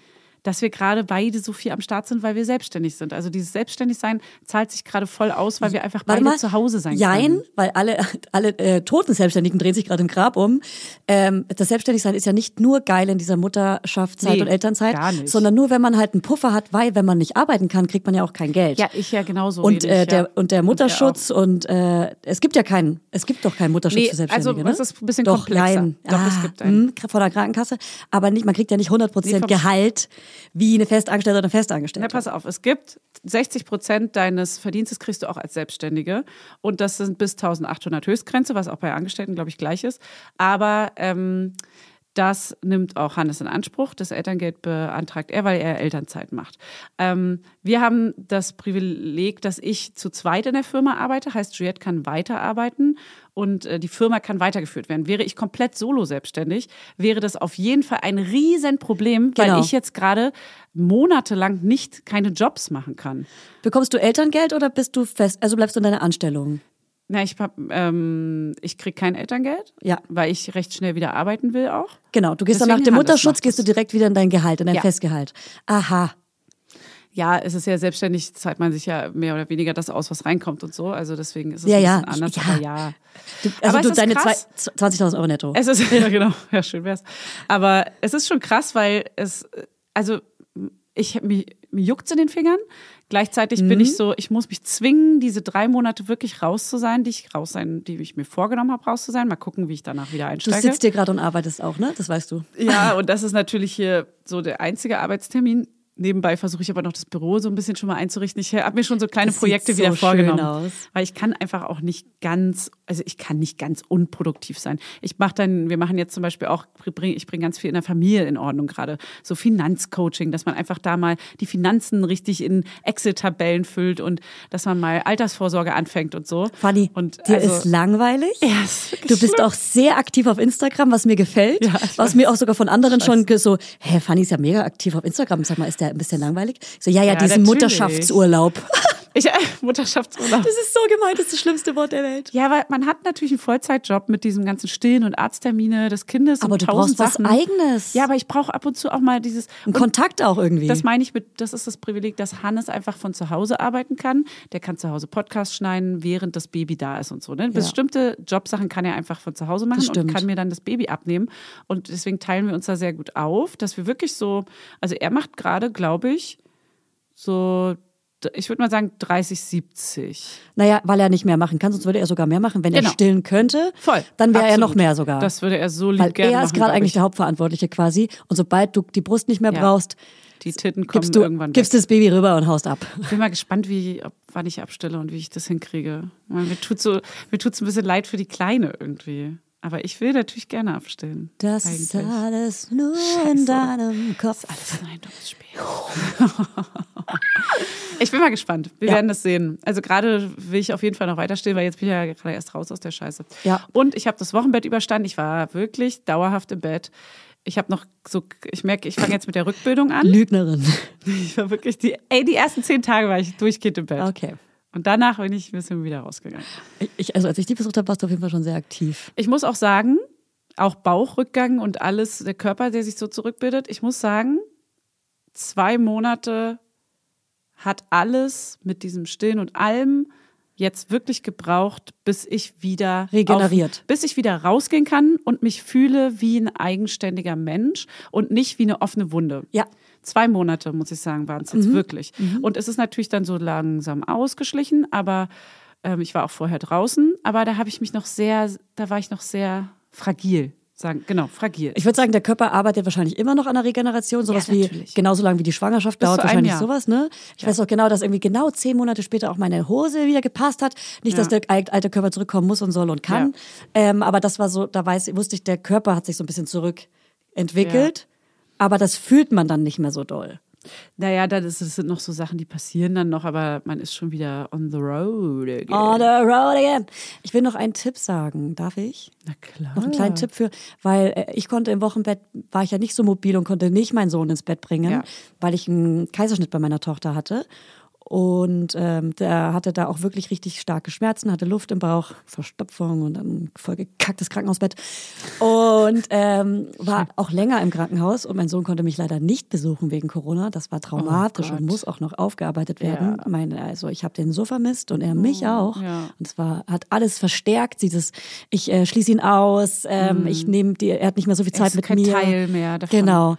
dass wir gerade beide so viel am Start sind, weil wir selbstständig sind. Also dieses Selbstständigsein zahlt sich gerade voll aus, weil wir einfach Warte beide mal. zu Hause sein Jein, können. weil alle, alle äh, toten Selbstständigen drehen sich gerade im Grab um. Ähm, das Selbstständigsein ist ja nicht nur geil in dieser Mutterschaftszeit Nee, und Elternzeit, sondern nur, wenn man halt einen Puffer hat, weil wenn man nicht arbeiten kann, kriegt man ja auch kein Geld. Ja, ich ja genauso. und, äh, ja. der, und der Mutterschutz und, äh, es gibt ja keinen, es gibt doch keinen Mutterschutz Nee, für Selbstständige. also ne? es ist ein bisschen doch, komplexer. Nein. Doch, es gibt einen. mh, von der Krankenkasse, aber nicht, man kriegt ja nicht 100% Nee, Gehalt wie eine Festangestellte oder eine Festangestellte. pass auf, es gibt 60 Prozent deines Verdienstes kriegst du auch als Selbstständige. Und das sind bis 1800 Höchstgrenze, was auch bei Angestellten, glaube ich, gleich ist. Aber ähm, das nimmt auch Hannes in Anspruch. Das Elterngeld beantragt er, weil er Elternzeit macht. Ähm, wir haben das Privileg, dass ich zu zweit in der Firma arbeite, heißt, Juliette kann weiterarbeiten und äh, die Firma kann weitergeführt werden. Wäre ich komplett solo selbstständig, wäre das auf jeden Fall ein Riesenproblem, Genau. weil ich jetzt gerade monatelang nicht keine Jobs machen kann. Bekommst du Elterngeld oder bist du fest, also bleibst du in deiner Anstellung? Na, ich hab, ähm, ich krieg kein Elterngeld, Ja. weil ich recht schnell wieder arbeiten will auch. Genau, du gehst dann Deswegen nach dem Hannes Mutterschutz, gehst du direkt wieder in dein Gehalt, in dein Ja. Festgehalt. Aha. Ja, es ist ja selbstständig, zahlt man sich ja mehr oder weniger das aus, was reinkommt und so. Also deswegen ist es Ja, ein ja, bisschen anders. ja. Aber ja. Du, also Aber du deine zwei- krass. 20.000 Euro netto. Es ist, ja genau, ja, schön wär's. Aber es ist schon krass, weil es, also ich mir, mir juckt's in den Fingern. Gleichzeitig bin Mhm. ich so, ich muss mich zwingen, diese drei Monate wirklich raus zu sein, die ich raus sein, die ich mir vorgenommen habe, raus zu sein. Mal gucken, wie ich danach wieder Du einsteige. sitzt dir gerade und arbeitest auch, ne? Das weißt du. Ja, und das ist natürlich hier so der einzige Arbeitstermin. Nebenbei versuche ich aber noch das Büro so ein bisschen schon mal einzurichten. Ich habe mir schon so kleine Das Projekte so wieder vorgenommen. Weil ich kann einfach auch nicht ganz, also ich kann nicht ganz unproduktiv sein. Ich mache dann, wir machen jetzt zum Beispiel auch, ich bringe ganz viel in der Familie in Ordnung gerade. So Finanzcoaching, dass man einfach da mal die Finanzen richtig in Excel-Tabellen füllt und dass man mal Altersvorsorge anfängt und so. Fanny, und dir also, ist langweilig. Ja, ist Du bist schlimm. auch sehr aktiv auf Instagram, was mir gefällt. Ja, was weiß. mir auch sogar von anderen schon so, hä, Fanny ist ja mega aktiv auf Instagram. Sag mal, ist der ein bisschen langweilig? So, ja, ja, Ja, diesen natürlich. Mutterschaftsurlaub. Ich, äh, Mutterschaftsurlaub. Das ist so gemeint, das ist das schlimmste Wort der Welt. Ja, weil man hat natürlich einen Vollzeitjob mit diesem ganzen Stillen und Arzttermine des Kindes Aber und du brauchst Sachen. was Eigenes. Ja, aber ich brauche ab und zu auch mal dieses Ein Kontakt auch irgendwie. Das meine ich mit, das ist das Privileg, dass Hannes einfach von zu Hause arbeiten kann. Der kann zu Hause Podcast schneiden, während das Baby da ist und so. Ne? Bestimmte Jobsachen kann er einfach von zu Hause machen und kann mir dann das Baby abnehmen. Und deswegen teilen wir uns da sehr gut auf, dass wir wirklich so, also er macht gerade, glaube ich, so, ich würde mal sagen 30, 70. naja, weil er nicht mehr machen kann, sonst würde er sogar mehr machen. Wenn Genau. er stillen könnte, Voll. dann wäre er noch mehr sogar. Das würde er so lieb weil gerne er ist gerade eigentlich ich. der Hauptverantwortliche quasi. Und sobald du die Brust nicht mehr Ja. brauchst, Die Titten kommen gibst du, irgendwann gibst weg. das Baby rüber und haust ab. Ich bin mal gespannt, wie, ob, wann ich abstelle und wie ich das hinkriege. Weil Mir tut so, mir tut's ein bisschen leid für die Kleine irgendwie. Aber ich will natürlich gerne abstillen. Das eigentlich. ist alles nur in deinem Kopf. Alles ein dummes Spiel. ich bin mal gespannt. Wir Ja. werden das sehen. Also gerade will ich auf jeden Fall noch weiter stillen, weil jetzt bin ich ja gerade erst raus aus der Scheiße. Ja. Und ich habe das Wochenbett überstanden. Ich war wirklich dauerhaft im Bett. Ich habe noch so, ich merke, ich fange jetzt mit der Rückbildung an. Lügnerin. Ich war wirklich die, ey, die ersten zehn Tage war ich durchgehend im Bett. Okay. Und danach bin ich ein bisschen wieder rausgegangen. Ich, also als ich die besucht habe, warst du auf jeden Fall schon sehr aktiv. Ich muss auch sagen, auch Bauchrückgang und alles, der Körper, der sich so zurückbildet, ich muss sagen, zwei Monate hat alles mit diesem Stillen und allem jetzt wirklich gebraucht, bis ich wieder Regeneriert. Auf, bis ich wieder rausgehen kann und mich fühle wie ein eigenständiger Mensch und nicht wie eine offene Wunde. Ja. Zwei Monate, muss ich sagen, waren es jetzt wirklich. Und es ist natürlich dann so langsam ausgeschlichen, aber ähm, ich war auch vorher draußen, aber da habe ich mich noch sehr, da war ich noch sehr fragil. Sagen, genau, fragil. Ich würde sagen, der Körper arbeitet wahrscheinlich immer noch an der Regeneration, sowas Ja, wie genauso lange wie die Schwangerschaft Bis dauert, wahrscheinlich Jahr. sowas, ne? Ich weiß auch genau, dass irgendwie genau zehn Monate später auch meine Hose wieder gepasst hat. Nicht, dass Ja. der al- alte Körper zurückkommen muss und soll und kann. Ähm, aber das war so, da weiß, wusste ich, der Körper hat sich so ein bisschen zurückentwickelt. Aber das fühlt man dann nicht mehr so doll. Naja, das, ist, das sind noch so Sachen, die passieren dann noch, aber man ist schon wieder on the road again. On the road again. Ich will noch einen Tipp sagen, darf ich? Na klar. Noch einen kleinen Tipp für, weil äh, ich konnte im Wochenbett, war ich ja nicht so mobil und konnte nicht meinen Sohn ins Bett bringen, Ja. weil ich einen Kaiserschnitt bei meiner Tochter hatte. Und ähm, der hatte da auch wirklich richtig starke Schmerzen, hatte Luft im Bauch, Verstopfung und dann voll gekacktes Krankenhausbett. Und ähm, war auch länger im Krankenhaus und mein Sohn konnte mich leider nicht besuchen wegen Corona. Das war traumatisch Oh und muss auch noch aufgearbeitet werden. Mein, also ich habe den so vermisst und er mich auch. Oh, ja. Und es war, hat alles verstärkt, dieses, ich äh, schließe ihn aus, ähm, ich nehme die, er hat nicht mehr so viel Zeit mit kein mir. Teil mehr davon. Genau.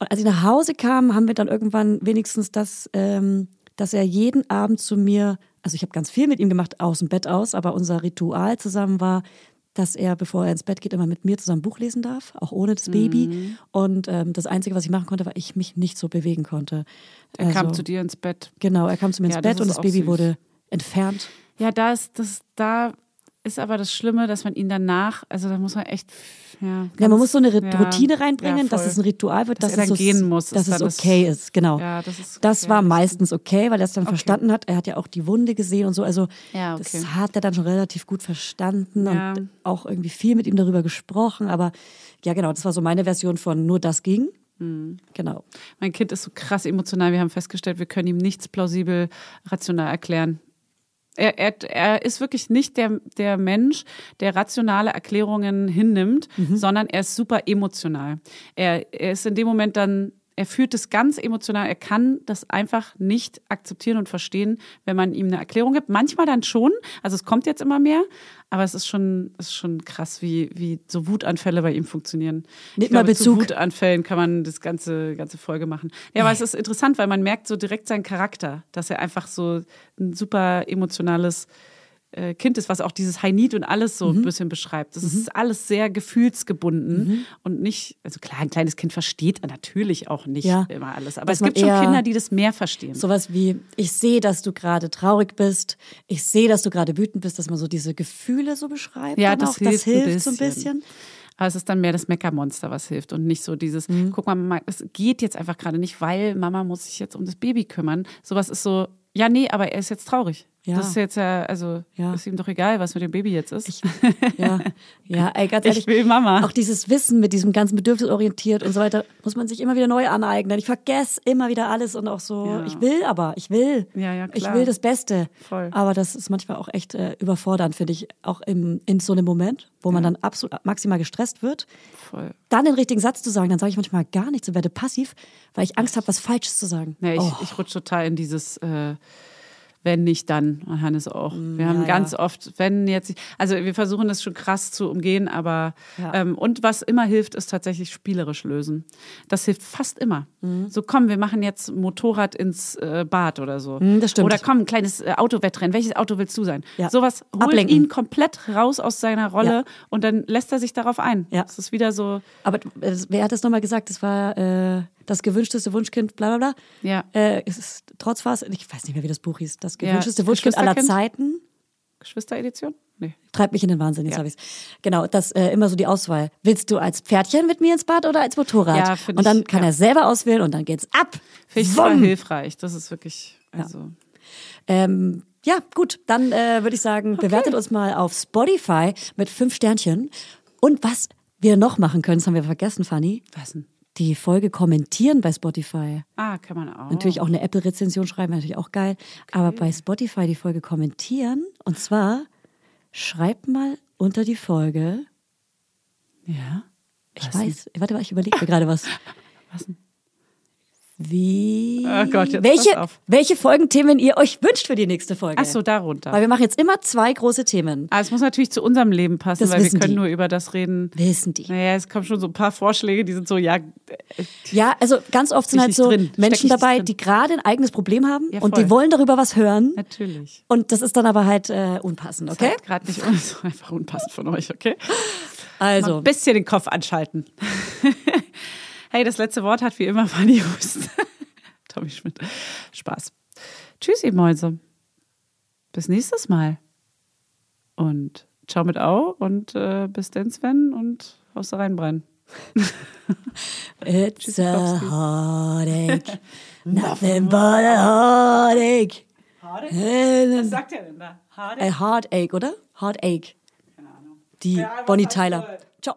Und als ich nach Hause kam, haben wir dann irgendwann wenigstens das, ähm, dass er jeden Abend zu mir, also ich habe ganz viel mit ihm gemacht, aus dem Bett aus, aber unser Ritual zusammen war, dass er, bevor er ins Bett geht, immer mit mir zusammen Buch lesen darf, auch ohne das Baby. Mhm. Und ähm, das Einzige, was ich machen konnte, war, ich mich nicht so bewegen konnte. Er kam Also, zu dir ins Bett. Genau, er kam zu mir ins Ja, das Bett und das Baby süß. wurde entfernt. Ja, da ist, das, da ist aber das Schlimme, dass man ihn danach, also da muss man echt, ja. Ja, man muss so eine ja, Routine reinbringen, ja, dass es ein Ritual wird, Dass dass, er es so, gehen muss, dass ist es okay ist, genau. Ja, das ist Das war meistens okay, weil er es dann verstanden hat. Er hat ja auch die Wunde gesehen und so. Also Ja, okay. das hat er dann schon relativ gut verstanden und auch irgendwie viel mit ihm darüber gesprochen. Aber ja, genau, das war so meine Version von nur das ging. Hm. Genau. Mein Kind ist so krass emotional. Wir haben festgestellt, wir können ihm nichts plausibel rational erklären. Er, er, er ist wirklich nicht der, der Mensch, der rationale Erklärungen hinnimmt, sondern er ist super emotional. Er, er ist in dem Moment dann, er fühlt es ganz emotional. Er kann das einfach nicht akzeptieren und verstehen, wenn man ihm eine Erklärung gibt. Manchmal dann schon. Also es kommt jetzt immer mehr, aber es ist schon, es ist schon krass, wie, wie so Wutanfälle bei ihm funktionieren. Ich mal glaube, zu Bezug. Wutanfällen kann man das ganze, ganze Folge machen. Ja, aber es ist interessant, weil man merkt so direkt seinen Charakter, dass er einfach so ein super emotionales äh, Kind ist, was auch dieses High Need und alles so ein bisschen beschreibt. Das ist alles sehr gefühlsgebunden und nicht, also klar, ein kleines Kind versteht natürlich auch nicht Ja. immer alles, aber Dass es gibt schon Kinder, die das mehr verstehen. Sowas wie, ich sehe, dass du gerade traurig bist. Ich sehe, dass du gerade wütend bist, dass man so diese Gefühle so beschreibt. Ja, das auch. hilft das hilft so ein bisschen. Aber es ist dann mehr das Meckermonster, was hilft und nicht so dieses, guck mal, Mama, es geht jetzt einfach gerade nicht, weil Mama muss sich jetzt um das Baby kümmern. Sowas ist so, ja, nee, aber er ist jetzt traurig. Ja. Das ist jetzt ja, also Ja. ist ihm doch egal, was mit dem Baby jetzt ist. Ich, ja, ja, ey, ganz ehrlich. Ich will Mama. Auch dieses Wissen mit diesem ganzen bedürfnisorientiert und so weiter, muss man sich immer wieder neu aneignen. Ich vergesse immer wieder alles und auch so, Ja. ich will aber, ich will. Ja, ja, Ich klar. will das Beste. Voll. Aber das ist manchmal auch echt äh, überfordernd, finde ich. Auch im, in so einem Moment, wo man dann absolut maximal gestresst wird. Voll. Dann den richtigen Satz zu sagen, dann sage ich manchmal gar nichts und werde passiv, weil ich Angst habe, was Falsches zu sagen. Ja, ich, oh. ich rutsche total in dieses, äh, wenn nicht, dann. Hannes auch. Wir haben Mm, ja, ganz ja. oft, wenn jetzt, also wir versuchen das schon krass zu umgehen, aber Ja. ähm, und was immer hilft, ist tatsächlich spielerisch lösen. Das hilft fast immer. Mm. So, komm, wir machen jetzt Motorrad ins äh, Bad oder so. Mm, das stimmt. Oder komm, ein kleines äh, Autowettrennen. Welches Auto willst du sein? Ja. Sowas holt Ablenken. ihn komplett raus aus seiner Rolle und dann lässt er sich darauf ein. Ja. Es ist wieder so, Aber äh, wer hat das nochmal gesagt? Das war äh, das gewünschteste Wunschkind, bla bla bla. Ja. Äh, es ist trotz was, ich weiß nicht mehr, wie das Buch hieß. Das Ja, gewünschteste Wunschkind aller? Zeiten. Geschwisteredition? Nee. Treibt mich in den Wahnsinn, jetzt Ja. hab ich's. Genau, das äh, immer so die Auswahl. Willst du als Pferdchen mit mir ins Bad oder als Motorrad? Ja, und dann ich, kann ja. er selber auswählen und dann geht's ab. Finde ich Wumm. hilfreich. Das ist wirklich, also. Ähm, ja, gut, dann äh, würde ich sagen, bewertet uns mal auf Spotify mit fünf Sternchen. Und was wir noch machen können, das haben wir vergessen, Fanny, Was denn? Die Folge kommentieren bei Spotify. Ah, kann man auch. Natürlich auch eine Apple-Rezension schreiben, natürlich auch geil. Aber bei Spotify die Folge kommentieren. Und zwar schreibt mal unter die Folge. Ja. Ich Was denn? weiß, warte mal, ich überlege mir gerade was. Was denn? Wie. Oh Gott, jetzt welche, welche Folgenthemen ihr euch wünscht für die nächste Folge? Ach so, darunter. Weil wir machen jetzt immer zwei große Themen. Ah, es muss natürlich zu unserem Leben passen, Das weil wir können die. nur über das reden. Wissen die. Naja, es kommen schon so ein paar Vorschläge, die sind so, ja, äh, Ja, also ganz oft sind halt so drin. Menschen dabei, die gerade ein eigenes Problem haben Ja, und die wollen darüber was hören. natürlich. Und das ist dann aber halt äh, unpassend, okay? Okay. Gerade nicht einfach unpassend von euch, okay? Mal Also, ein bisschen den Kopf anschalten. hey, das letzte Wort hat wie immer Fanny Hust. Tommy Schmidt. Spaß. Tschüss, ihr Mäuse. Bis nächstes Mal. Und ciao mit Au und äh, bis denn, Sven, und haust da reinbrennen. it's a heartache, nothing but a heartache. Was sagt er denn da? Hade? A heartache, oder? Heartache. Keine Ahnung. Die Ja, Bonnie Tyler. Ciao.